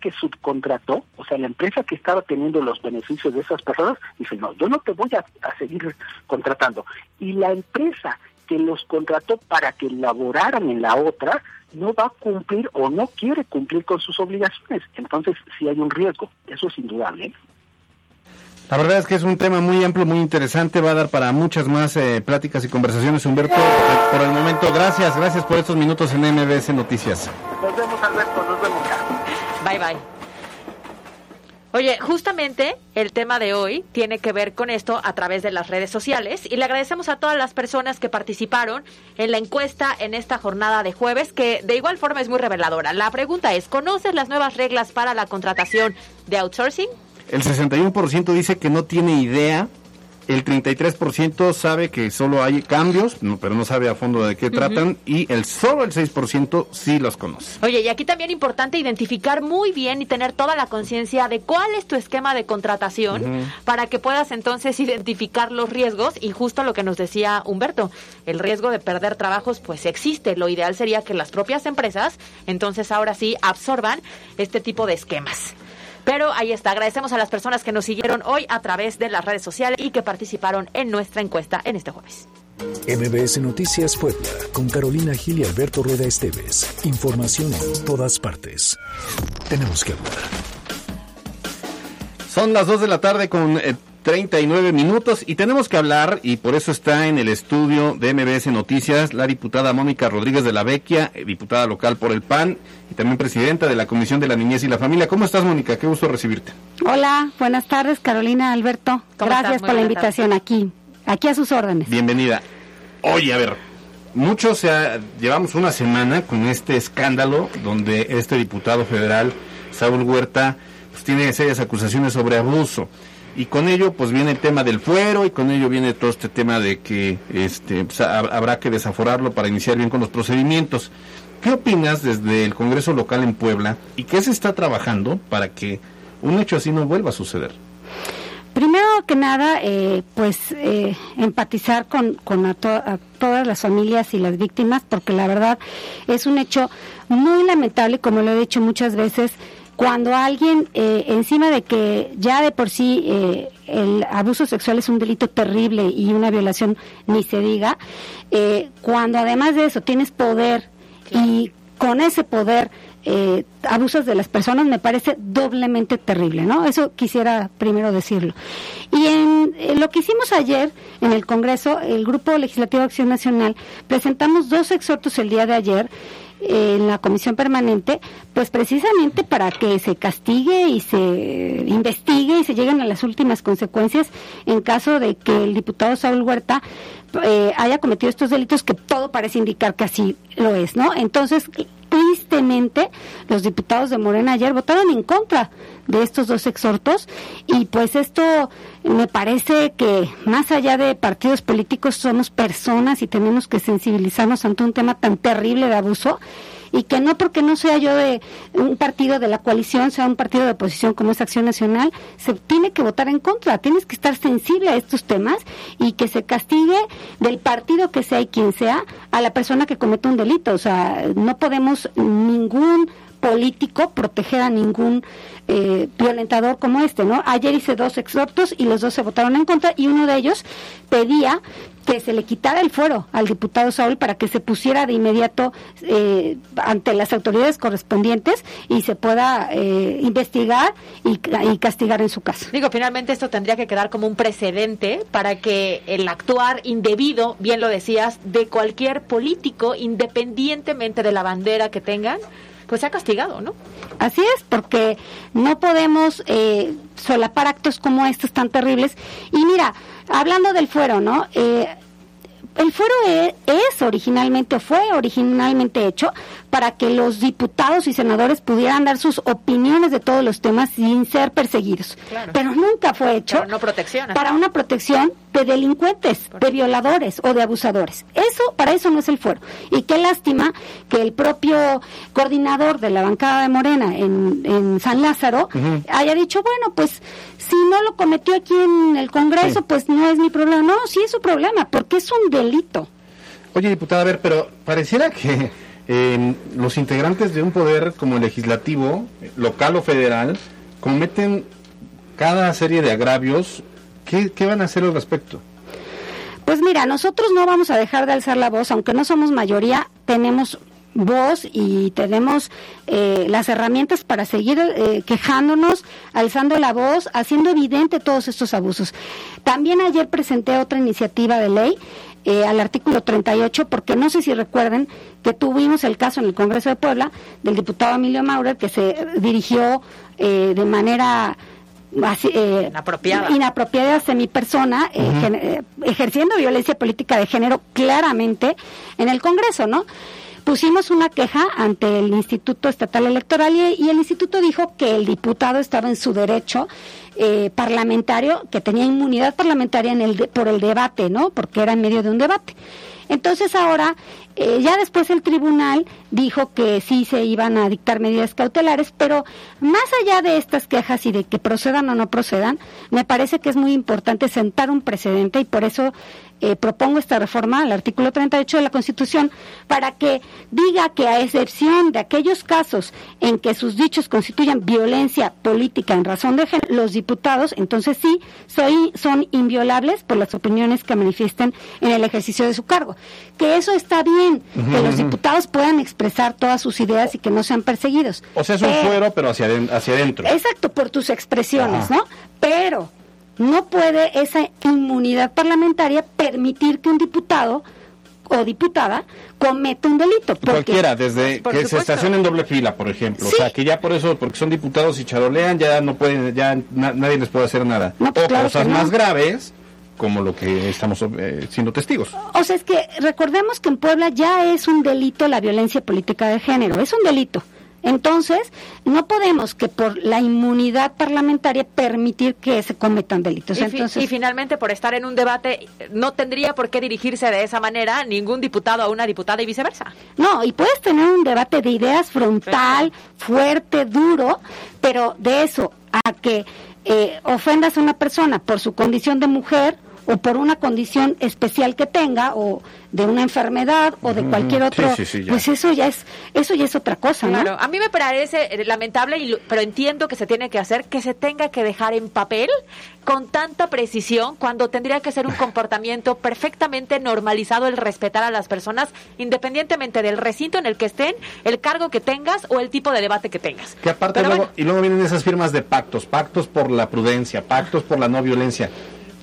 Speaker 13: que subcontrató, o sea, la empresa que estaba teniendo los beneficios de esas personas, dice, no, yo no te voy a, seguir contratando. Y la empresa que los contrató para que laboraran en la otra, no va a cumplir o no quiere cumplir con sus obligaciones. Entonces, sí hay un riesgo, eso es indudable.
Speaker 8: La verdad es que es un tema muy amplio, muy interesante, va a dar para muchas más eh, pláticas y conversaciones. Humberto, por el momento, gracias, gracias por estos minutos en MBS Noticias.
Speaker 13: Nos vemos, Alberto.
Speaker 2: Oye, justamente el tema de hoy tiene que ver con esto a través de las redes sociales y le agradecemos a todas las personas que participaron en la encuesta en esta jornada de jueves que de igual forma es muy reveladora. La pregunta es, ¿conoces las nuevas reglas para la contratación de outsourcing?
Speaker 8: El 61% dice que no tiene idea el 33% sabe que solo hay cambios, pero no sabe a fondo de qué tratan, y el solo el 6% sí los conoce.
Speaker 2: Oye, y aquí también importante identificar muy bien y tener toda la conciencia de cuál es tu esquema de contratación para que puedas entonces identificar los riesgos y justo lo que nos decía Humberto, el riesgo de perder trabajos pues existe. Lo ideal sería que las propias empresas entonces ahora sí absorban este tipo de esquemas. Pero ahí está. Agradecemos a las personas que nos siguieron hoy a través de las redes sociales y que participaron en nuestra encuesta en este jueves.
Speaker 1: MBS Noticias Puebla, con Carolina Gil y Alberto Rueda Esteves. Información en todas partes. Tenemos que hablar.
Speaker 8: Son las 2 de la tarde con eh, 39 minutos y tenemos que hablar, y por eso está en el estudio de MBS Noticias la diputada Mónica Rodríguez de la Vecchia, eh, diputada local por el PAN y también presidenta de la Comisión de la Niñez y la Familia. ¿Cómo estás, Mónica? Qué gusto recibirte.
Speaker 14: Hola, buenas tardes, Carolina, Alberto. Gracias por la invitación aquí, aquí a sus órdenes.
Speaker 8: Bienvenida. Oye, a ver, muchos llevamos una semana con este escándalo donde este diputado federal, Saúl Huerta, pues, tiene serias acusaciones sobre abuso. Y con ello, pues viene el tema del fuero y con ello viene todo este tema de que este, pues, habrá que desaforarlo para iniciar bien con los procedimientos. ¿Qué opinas desde el Congreso local en Puebla y qué se está trabajando para que un hecho así no vuelva a suceder?
Speaker 14: Primero que nada, eh, pues eh, empatizar con, con a, todas las familias y las víctimas, porque la verdad es un hecho muy lamentable, como lo he dicho muchas veces, cuando alguien, eh, encima de que ya de por sí el abuso sexual es un delito terrible y una violación ni se diga, cuando además de eso tienes poder y con ese poder eh, abusos de las personas me parece doblemente terrible, ¿no? Eso quisiera primero decirlo. Y en, lo que hicimos ayer en el Congreso, el Grupo Legislativo Acción Nacional, presentamos dos exhortos el día de ayer eh, en la comisión permanente, pues precisamente para que se castigue y se investigue y se lleguen a las últimas consecuencias en caso de que el diputado Saúl Huerta eh, haya cometido estos delitos que todo parece indicar que así lo es, ¿no? Entonces, tristemente los diputados de Morena ayer votaron en contra de estos dos exhortos y pues esto me parece que más allá de partidos políticos somos personas y tenemos que sensibilizarnos ante un tema tan terrible de abuso y que no porque no sea yo de un partido de la coalición, sea un partido de oposición como es Acción Nacional, se tiene que votar en contra, tienes que estar sensible a estos temas y que se castigue del partido que sea y quien sea a la persona que comete un delito. O sea, no podemos ningún político proteger a ningún eh, violentador como este, ¿no? Ayer hice dos exhortos y los dos se votaron en contra y uno de ellos pedía que se le quitara el fuero al diputado Saúl para que se pusiera de inmediato eh, ante las autoridades correspondientes y se pueda eh, investigar y, y, castigar en su caso.
Speaker 2: Digo, finalmente esto tendría que quedar como un precedente para que el actuar indebido, bien lo decías, de cualquier político, independientemente de la bandera que tengan, pues se ha castigado, ¿no?
Speaker 14: Así es, porque no podemos eh, solapar actos como estos tan terribles. Y mira, hablando del fuero, ¿no? Eh, el fuero e, es, originalmente, fue originalmente hecho para que los diputados y senadores pudieran dar sus opiniones de todos los temas sin ser perseguidos. Pero nunca fue hecho para una protección de delincuentes, de violadores o de abusadores. Eso, para eso no es el fuero. Y qué lástima que el propio coordinador de la bancada de Morena en, San Lázaro haya dicho, bueno, pues si no lo cometió aquí en el Congreso, pues no es mi problema. No, sí es su problema, porque es un delito.
Speaker 8: Oye, diputada, a ver, pero pareciera que eh, los integrantes de un poder como el legislativo, local o federal, cometen cada serie de agravios. ¿Qué, qué van a hacer al respecto?
Speaker 14: Pues mira, nosotros no vamos a dejar de alzar la voz, aunque no somos mayoría, tenemos voz y tenemos eh, las herramientas para seguir eh, quejándonos, alzando la voz, haciendo evidente todos estos abusos. También ayer presenté otra iniciativa de ley eh, al artículo 38, porque no sé si recuerden que tuvimos el caso en el Congreso de Puebla del diputado Emilio Maurer, que se dirigió de manera
Speaker 2: inapropiada.
Speaker 14: inapropiada hacia mi persona, ejerciendo violencia política de género claramente en el Congreso, ¿no? Pusimos una queja ante el Instituto Estatal Electoral y, el instituto dijo que el diputado estaba en su derecho eh, parlamentario, que tenía inmunidad parlamentaria en el por el debate, ¿no? Porque era en medio de un debate. Entonces ahora, eh, ya después el tribunal dijo que sí se iban a dictar medidas cautelares, pero más allá de estas quejas y de que procedan o no procedan, me parece que es muy importante sentar un precedente y por eso eh, propongo esta reforma al artículo 38 de la Constitución para que diga que a excepción de aquellos casos en que sus dichos constituyan violencia política en razón de género, los diputados entonces sí soy, son inviolables por las opiniones que manifiesten en el ejercicio de su cargo. Que eso está bien, que los diputados puedan expresar todas sus ideas y que no sean perseguidos.
Speaker 8: O sea, es un fuero, pero hacia, hacia adentro.
Speaker 14: Exacto, por tus expresiones, ¿no? Pero no puede esa inmunidad parlamentaria permitir que un diputado o diputada cometa un delito.
Speaker 8: Cualquiera, desde que se estacione en doble fila, por ejemplo. O sea, que ya por eso, porque son diputados y charolean, ya no pueden, ya nadie les puede hacer nada.
Speaker 14: Pues
Speaker 8: o cosas más graves, como lo que estamos eh, siendo testigos.
Speaker 14: O sea, es que recordemos que en Puebla ya es un delito la violencia política de género, es un delito. Entonces, no podemos que por la inmunidad parlamentaria permitir que se cometan delitos.
Speaker 2: Y,
Speaker 14: Entonces,
Speaker 2: y finalmente, por estar en un debate, no tendría por qué dirigirse de esa manera ningún diputado a una diputada y viceversa.
Speaker 14: No, y puedes tener un debate de ideas frontal, fuerte, duro, pero de eso a que eh, ofendas a una persona por su condición de mujer o por una condición especial que tenga o de una enfermedad o de cualquier
Speaker 8: Sí,
Speaker 14: otro,
Speaker 8: sí, sí, ya.
Speaker 14: pues eso ya es eso ya es otra cosa, ¿no?
Speaker 2: Claro, a mí me parece eh, lamentable, y lo- pero entiendo que se tiene que hacer, que se tenga que dejar en papel con tanta precisión cuando tendría que ser un comportamiento perfectamente normalizado el respetar a las personas independientemente del recinto en el que estén, el cargo que tengas o el tipo de debate que tengas.
Speaker 8: Que aparte
Speaker 2: Pero
Speaker 8: luego,
Speaker 2: bueno.
Speaker 8: y luego vienen esas firmas de pactos, pactos por la prudencia, pactos por la no violencia.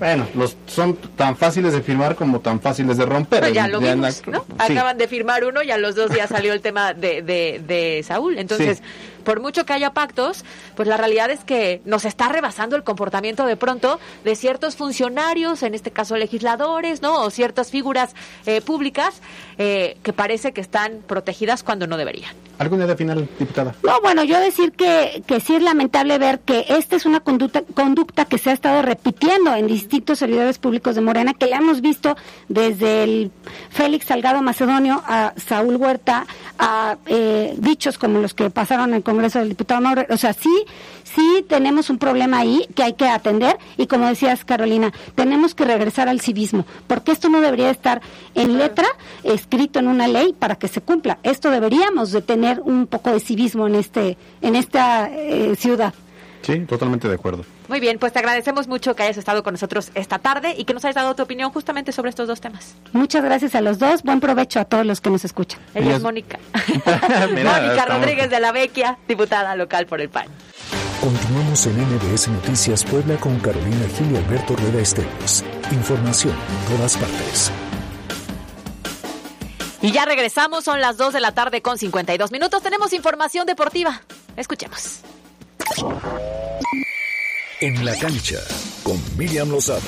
Speaker 8: Bueno, los son tan fáciles de firmar como tan fáciles de romper.
Speaker 2: Pero ya lo
Speaker 8: Ya
Speaker 2: vimos, ¿no?
Speaker 8: Sí.
Speaker 2: Acaban de firmar uno y a los dos días salió el tema de, de, de Saúl. Entonces,
Speaker 8: Sí.
Speaker 2: Por mucho que haya pactos, pues la realidad es que nos está rebasando el comportamiento de pronto de ciertos funcionarios, en este caso legisladores, ¿no? O ciertas figuras eh, públicas eh, que parece que están protegidas cuando no deberían.
Speaker 8: ¿Alguna idea final, diputada?
Speaker 14: No, bueno, yo decir que, que sí es lamentable ver que esta es una conducta, conducta que se ha estado repitiendo en distintos servidores públicos de Morena, que la hemos visto desde el Félix Salgado Macedonio a Saúl Huerta, a eh, dichos como los que pasaron en Congreso del Diputado Mauro. O sea, sí, sí tenemos un problema ahí que hay que atender y como decías, Carolina, tenemos que regresar al civismo, porque esto no debería estar en letra, escrito en una ley para que se cumpla. Esto deberíamos de tener un poco de civismo en este en esta eh, ciudad.
Speaker 8: Sí, totalmente de acuerdo.
Speaker 2: Muy bien, pues te agradecemos mucho que hayas estado con nosotros esta tarde y que nos hayas dado tu opinión justamente sobre estos dos temas.
Speaker 14: Muchas gracias a los dos, buen provecho a todos los que nos escuchan.
Speaker 2: Ella es Mónica. Mónica
Speaker 8: estamos-
Speaker 2: Rodríguez de la Vecchia, diputada local por el PAN.
Speaker 1: Continuamos en MBS Noticias Puebla con Carolina Gil y Alberto Rueda Esteves. Información en todas partes.
Speaker 2: Y ya regresamos, son las 2 de la tarde con 52 minutos. Tenemos información deportiva. Escuchemos.
Speaker 1: En la cancha con Miriam Lozada.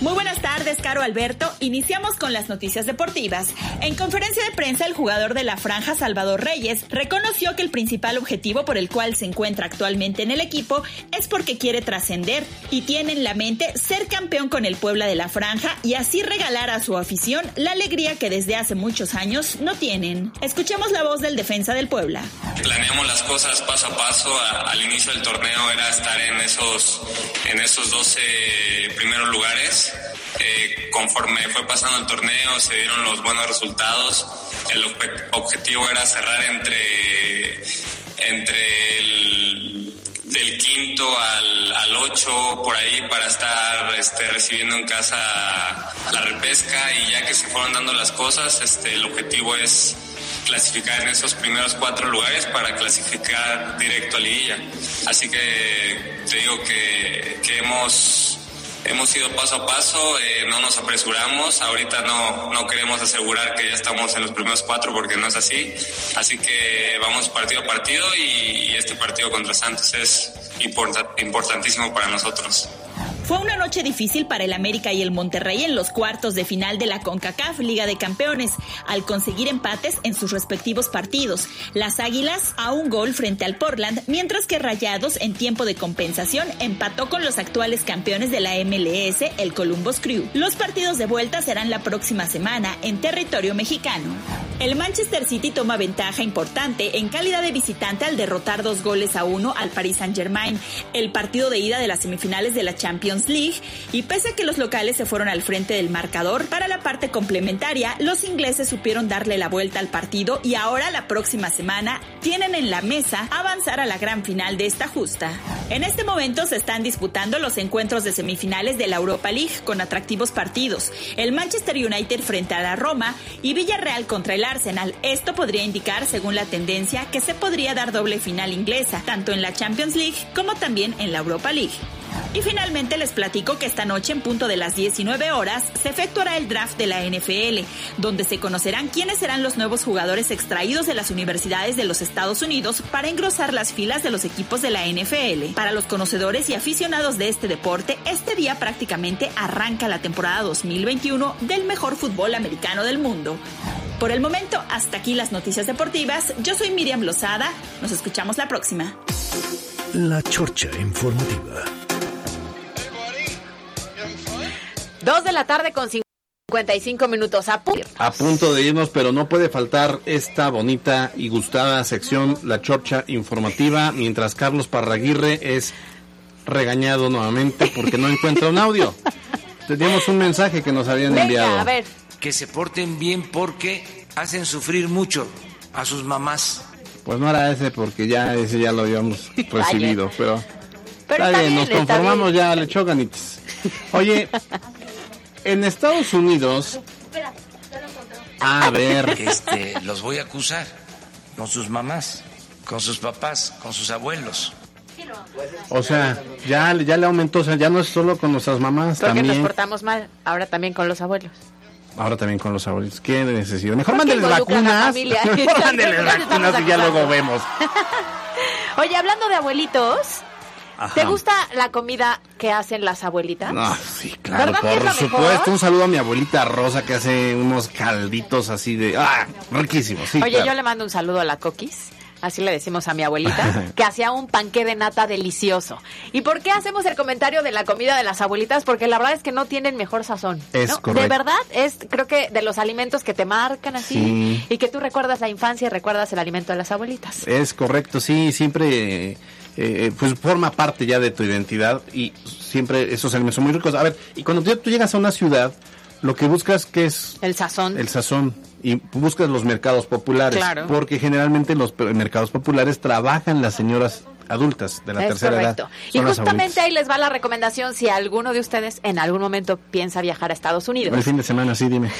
Speaker 15: Muy buenas tardes, Caro Alberto. Iniciamos con las noticias deportivas. En conferencia de prensa, el jugador de la franja, Salvador Reyes, reconoció que el principal objetivo por el cual se encuentra actualmente en el equipo es porque quiere trascender y tiene en la mente ser campeón con el Puebla de la franja y así regalar a su afición la alegría que desde hace muchos años no tienen. Escuchemos la voz del defensa del Puebla.
Speaker 16: Planeamos las cosas paso a paso. Al inicio del torneo era estar en esos, en esos 12 primeros lugares. Eh, conforme fue pasando el torneo, se dieron los buenos resultados. El obje- objetivo era cerrar entre, entre el quinto al, al ocho por ahí para estar este, recibiendo en casa la repesca y ya que se fueron dando las cosas, este, el objetivo es clasificar en esos primeros cuatro lugares para clasificar directo a liguilla. Así que te digo que, que hemos, hemos ido paso a paso, eh, no nos apresuramos, ahorita no, no queremos asegurar que ya estamos en los primeros cuatro porque no es así. Así que vamos partido a partido y, este partido contra Santos es importa- importantísimo para nosotros.
Speaker 15: Fue una noche difícil para el América y el Monterrey en los cuartos de final de la CONCACAF Liga de Campeones, al conseguir empates en sus respectivos partidos. Las Águilas a un gol frente al Portland, mientras que Rayados en tiempo de compensación empató con los actuales campeones de la MLS, el Columbus Crew. Los partidos de vuelta serán la próxima semana en territorio mexicano. El Manchester City toma ventaja importante en calidad de visitante al derrotar dos goles a uno al Paris Saint-Germain, el partido de ida de las semifinales de la Champions League, y pese a que los locales se fueron al frente del marcador, para la parte complementaria, los ingleses supieron darle la vuelta al partido y ahora la próxima semana tienen en la mesa avanzar a la gran final de esta justa. En este momento se están disputando los encuentros de semifinales de la Europa League con atractivos partidos. El Manchester United frente a la Roma y Villarreal contra el Arsenal. Esto podría indicar, según la tendencia, que se podría dar doble final inglesa, tanto en la Champions League como también en la Europa League. Y finalmente les platico que esta noche en punto de las 19 horas se efectuará el draft de la NFL, donde se conocerán quiénes serán los nuevos jugadores extraídos de las universidades de los Estados Unidos para engrosar las filas de los equipos de la NFL. Para los conocedores y aficionados de este deporte, este día prácticamente arranca la temporada 2021 del mejor fútbol americano del mundo. Por el momento, hasta aquí las noticias deportivas. Yo soy Miriam Lozada. Nos escuchamos la próxima.
Speaker 1: La Chorcha Informativa.
Speaker 2: Dos de la tarde con 55 minutos. A,
Speaker 8: a punto de irnos, pero no puede faltar esta bonita y gustada sección, la Chorcha Informativa, mientras Carlos Parraguirre es regañado nuevamente porque no encuentra un audio. Teníamos un mensaje que nos habían
Speaker 2: Venga,
Speaker 8: enviado.
Speaker 2: a ver.
Speaker 17: que se porten bien porque hacen sufrir mucho a sus mamás.
Speaker 8: Pues no era ese porque ya ese ya lo habíamos recibido, pero,
Speaker 2: Pero
Speaker 8: está,
Speaker 2: está
Speaker 8: bien,
Speaker 2: bien,
Speaker 8: nos conformamos ya, le echó ganitas. Oye, en Estados Unidos, a ver,
Speaker 17: Este, los voy a acusar con sus mamás, con sus papás, con sus abuelos.
Speaker 8: o sea, ya, ya le aumentó, o sea, ya no es solo con nuestras mamás,
Speaker 2: Porque nos
Speaker 8: también,
Speaker 2: portamos mal. Ahora también con los abuelos.
Speaker 8: ahora también con los abuelos. ¿Qué necesidad? Mejor mándenles vacunas, mejor mándenles vacunas y ya luego vemos.
Speaker 2: Oye, hablando de abuelitos, ¿te gusta la comida que hacen las abuelitas?
Speaker 8: No, sí, claro,
Speaker 2: ¿Verdad que es
Speaker 8: por supuesto. Un saludo a mi abuelita Rosa que hace unos calditos así de... ¡Ah! Riquísimos, sí,
Speaker 2: Oye,
Speaker 8: claro.
Speaker 2: yo le mando un saludo a la Coquis. Así le decimos a mi abuelita, que hacía un panqué de nata delicioso. ¿Y por qué hacemos el comentario de la comida de las abuelitas? Porque la verdad es que no tienen mejor sazón.
Speaker 8: Es
Speaker 2: ¿no?
Speaker 8: correcto.
Speaker 2: De verdad, es creo que de los alimentos que te marcan así
Speaker 8: Sí.
Speaker 2: y que tú recuerdas la infancia y recuerdas el alimento de las abuelitas.
Speaker 8: Es correcto, sí, siempre... eh, eh, pues forma parte ya de tu identidad y siempre esos alimentos son muy ricos. A ver, y cuando tú, tú llegas a una ciudad, lo que buscas que es
Speaker 2: El sazón.
Speaker 8: el sazón y buscas los mercados populares,
Speaker 2: Claro.
Speaker 8: porque generalmente en los mercados populares trabajan las señoras adultas de la
Speaker 2: es
Speaker 8: tercera
Speaker 2: correcto.
Speaker 8: edad.
Speaker 2: Y
Speaker 8: Son
Speaker 2: justamente ahí les va la recomendación si alguno de ustedes en algún momento piensa viajar a Estados Unidos.
Speaker 8: El fin de semana, sí, dime.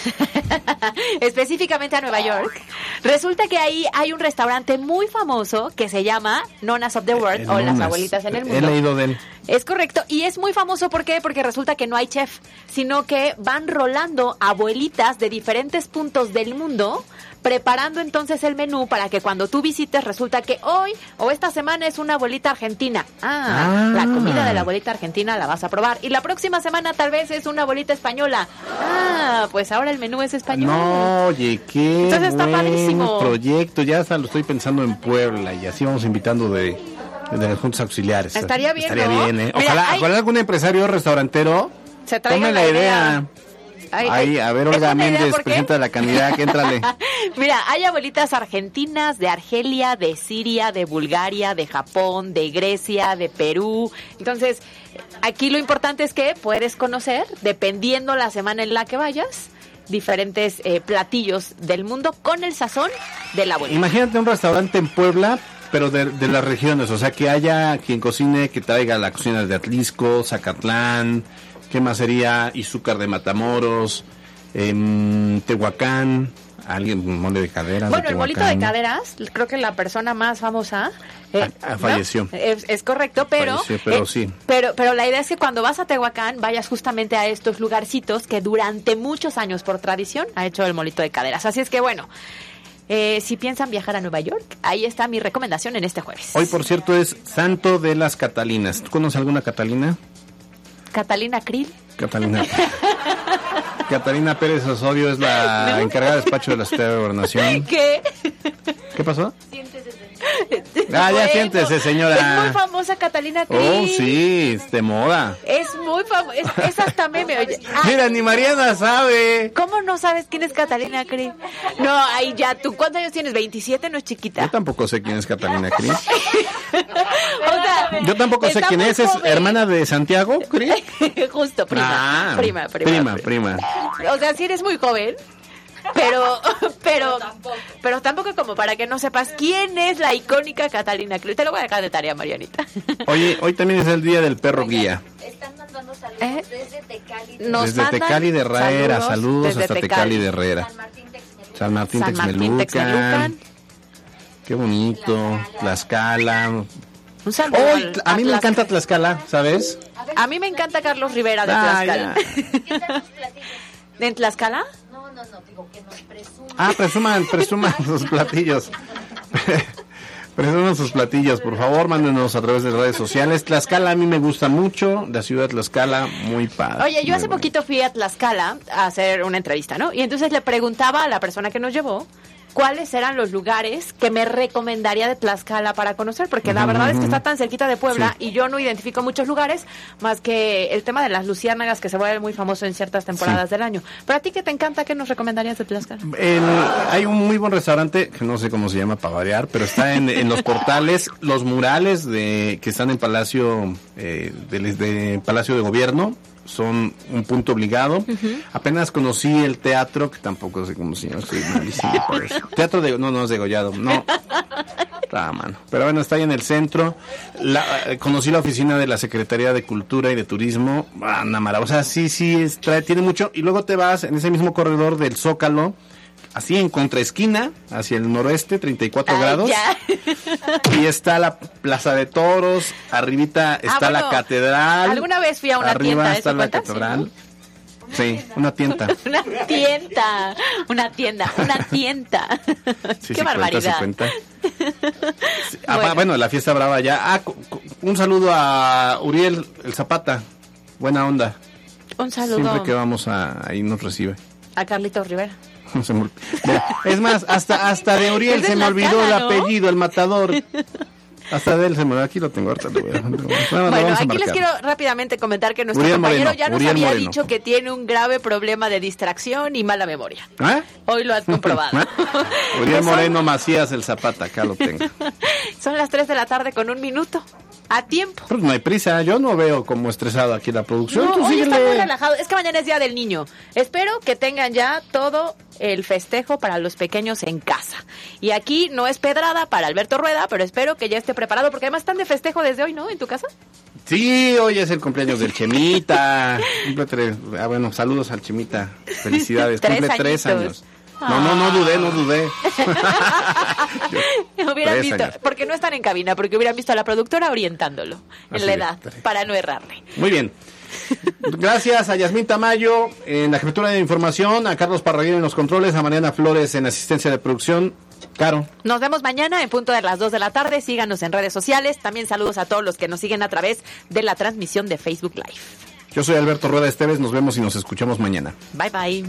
Speaker 2: específicamente a Nueva York, resulta que ahí hay un restaurante muy famoso que se llama Nonas of the World o las abuelitas en el
Speaker 8: He
Speaker 2: mundo.
Speaker 8: leído de él.
Speaker 2: Es correcto, y es muy famoso ¿por qué? porque resulta que no hay chef, sino que van rolando abuelitas de diferentes puntos del mundo, preparando entonces el menú para que cuando tú visites resulta que hoy o esta semana es una abuelita argentina. Ah,
Speaker 8: Ah.
Speaker 2: la comida de la abuelita argentina la vas a probar. Y la próxima semana tal vez es una abuelita española. Ah, pues ahora el menú es español.
Speaker 8: No, oye, qué
Speaker 2: Entonces está
Speaker 8: buen
Speaker 2: padrísimo.
Speaker 8: proyecto. Ya hasta lo estoy pensando en Puebla y así vamos invitando de, de las juntas auxiliares.
Speaker 2: Estaría bien,
Speaker 8: Estaría
Speaker 2: ¿no?
Speaker 8: bien, ¿eh?
Speaker 2: Mira,
Speaker 8: Ojalá,
Speaker 2: hay-
Speaker 8: ojalá algún empresario restaurantero
Speaker 2: Se
Speaker 8: tome
Speaker 2: la
Speaker 8: la
Speaker 2: idea.
Speaker 8: idea.
Speaker 2: Ay,
Speaker 8: Ahí, a ver, Olga Méndez, de la candidata, que entrale.
Speaker 2: Mira, hay abuelitas argentinas, de Argelia, de Siria, de Bulgaria, de Japón, de Grecia, de Perú. Entonces, aquí lo importante es que puedes conocer, dependiendo la semana en la que vayas, diferentes eh, platillos del mundo con el sazón de la abuelita.
Speaker 8: Imagínate un restaurante en Puebla, pero de, de las regiones, o sea, que haya quien cocine, que traiga la cocina de Atlisco, Zacatlán, ¿qué más sería? Izúcar de Matamoros, em, Tehuacán, alguien, un mole de caderas.
Speaker 2: Bueno,
Speaker 8: de
Speaker 2: el bolito de caderas, creo que la persona más famosa eh,
Speaker 8: Ah,
Speaker 2: ¿no?
Speaker 8: falleció.
Speaker 2: Es, es correcto, pero,
Speaker 8: Falleció, pero
Speaker 2: eh,
Speaker 8: sí.
Speaker 2: pero pero la idea es que cuando vas a Tehuacán vayas justamente a estos lugarcitos que durante muchos años por tradición ha hecho el molito de caderas. Así es que bueno, eh, si piensan viajar a Nueva York, ahí está mi recomendación en este jueves.
Speaker 8: Hoy, por cierto, es Santo de las Catalinas. ¿Tú conoces alguna Catalina?
Speaker 2: Catalina Krill.
Speaker 8: Catalina. Catalina Pérez Osorio es la encargada de despacho de la Secretaría de Gobernación.
Speaker 2: ¿Qué?
Speaker 8: ¿Qué pasó? Ah, ya
Speaker 2: Bueno,
Speaker 8: siéntese, señora.
Speaker 2: Es muy famosa Catalina Krill.
Speaker 8: Oh, sí, es de moda.
Speaker 2: Es muy famosa. Es, es hasta meme. Oye. Ah,
Speaker 8: Mira, ni Mariana sabe.
Speaker 2: ¿Cómo no sabes quién es Catalina Krill? No, ahí ya, ¿tú cuántos años tienes? ¿27? No es chiquita.
Speaker 8: Yo tampoco sé quién es Catalina Cris.
Speaker 2: O sea,
Speaker 8: Yo tampoco sé quién es. ¿Es hermana de Santiago Cris?
Speaker 2: Justo, prima,
Speaker 8: Ah,
Speaker 2: prima, prima,
Speaker 8: prima, prima.
Speaker 2: O sea, sí eres muy joven, pero, pero, pero tampoco como para que no sepas quién es la icónica Catalina Krill. Te lo voy a dejar de tarea, Marianita.
Speaker 8: Oye, hoy también es el día del perro guía.
Speaker 2: ¿Eh?
Speaker 18: desde Tecali.
Speaker 2: Nos
Speaker 8: desde Tecali de Herrera, saludos,
Speaker 2: desde
Speaker 8: hasta Tecali de Herrera. San Martín,
Speaker 2: San Martín,
Speaker 8: Texmelucan.
Speaker 2: Texmelucan.
Speaker 8: Qué bonito. La escala.
Speaker 2: Un saludo.
Speaker 8: Hoy,
Speaker 2: al-
Speaker 8: a mí me
Speaker 2: Tlaxcala.
Speaker 8: encanta Tlaxcala, ¿sabes?
Speaker 2: A mí me encanta Carlos Rivera de
Speaker 8: Ah,
Speaker 2: Tlaxcala. ¿En Tlaxcala?
Speaker 8: Ah, presuman, presuman sus platillos. presuman sus platillos, por favor, mándenos a través de redes sociales. Tlaxcala a mí me gusta mucho, la ciudad de Tlaxcala, muy padre.
Speaker 2: Oye, yo hace
Speaker 8: bonito.
Speaker 2: poquito fui a Tlaxcala a hacer una entrevista, ¿no? Y entonces le preguntaba a la persona que nos llevó cuáles eran los lugares que me recomendaría de Tlaxcala para conocer, porque la verdad es que está tan cerquita de Puebla y yo no identifico muchos lugares más que el tema de las luciérnagas que se vuelve muy famoso en ciertas temporadas del año. Pero a ti que te encanta, ¿qué nos recomendarías de Tlaxcala?
Speaker 8: El- hay un muy buen restaurante, que no sé cómo se llama para variar, pero está en, en los portales, los murales de que están en Palacio, eh, del de Palacio de Gobierno, son un punto obligado. Apenas conocí el teatro, que tampoco sé cómo se llama. Teatro de, no, no es degollado, no. Ah, mano. Pero bueno, está ahí en el centro. La, eh, conocí la oficina de la Secretaría de Cultura y de Turismo. Ah. O sea, sí, sí, es- trae- tiene mucho. Y luego te vas en ese mismo corredor del Zócalo, así en contraesquina, hacia el noroeste, 34
Speaker 2: Ay,
Speaker 8: grados.
Speaker 2: ya.
Speaker 8: Y está la Plaza de Toros, arribita está
Speaker 2: Ah,
Speaker 8: la
Speaker 2: bueno,
Speaker 8: catedral.
Speaker 2: ¿Alguna vez fui a una
Speaker 8: arriba
Speaker 2: tienda?
Speaker 8: está
Speaker 2: ¿Eso
Speaker 8: la
Speaker 2: cuenta?
Speaker 8: catedral. Sí, una tienda.
Speaker 2: Una tienda, una tienda, una tienda.
Speaker 8: Sí,
Speaker 2: Qué
Speaker 8: sí, cuenta, sí
Speaker 2: barbaridad.
Speaker 8: cuenta. Sí, ah, va- bueno. la fiesta brava ya. Ah, un saludo a Uriel, el Zapata. Buena onda.
Speaker 2: Un saludo
Speaker 8: Siempre que vamos a, ahí nos recibe.
Speaker 2: A Carlitos Rivera.
Speaker 8: Es más, hasta, hasta de Uriel se me olvidó el apellido, el matador. Hasta de él se me olvidó. Aquí lo tengo, ahorita lo voy a- Bueno,
Speaker 2: aquí les quiero rápidamente comentar que nuestro
Speaker 8: Uriel
Speaker 2: compañero
Speaker 8: Moreno,
Speaker 2: ya nos
Speaker 8: Uriel
Speaker 2: había
Speaker 8: Moreno.
Speaker 2: dicho que tiene un grave problema de distracción y mala memoria.
Speaker 8: ¿Ah?
Speaker 2: Hoy lo has comprobado.
Speaker 8: Uriel Moreno Macías, el Zapata, acá lo tengo.
Speaker 2: Son las 3 de la tarde con un minuto. A tiempo.
Speaker 8: Pues no hay prisa, yo no veo como estresado aquí la producción.
Speaker 2: No, hoy está muy relajado. Es que mañana es Día del Niño. Espero que tengan ya todo el festejo para los pequeños en casa. Y aquí no es pedrada para Alberto Rueda, pero espero que ya esté preparado, porque además están de festejo desde hoy, ¿no? En tu casa.
Speaker 8: Sí, hoy es el cumpleaños del Chemita. Cumple tres. Ah, bueno, saludos al Chemita. Felicidades.
Speaker 2: Tres
Speaker 8: Cumple tres años. No, no, no dudé, no dudé.
Speaker 2: hubieran
Speaker 8: Tres
Speaker 2: visto,
Speaker 8: años.
Speaker 2: porque no están en cabina, porque hubieran visto a la productora orientándolo en la edad, para no errarle.
Speaker 8: Muy bien. Gracias a Yasmín Tamayo en la jefatura de información, a Carlos Parraguín en los controles, a Mariana Flores en asistencia de producción. Caro.
Speaker 2: Nos vemos mañana en punto de las 2 de la tarde. Síganos en redes sociales. También saludos a todos los que nos siguen a través de la transmisión de Facebook Live.
Speaker 8: Yo soy Alberto Rueda Esteves, nos vemos y nos escuchamos mañana.
Speaker 2: Bye bye.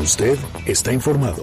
Speaker 1: Usted está informado.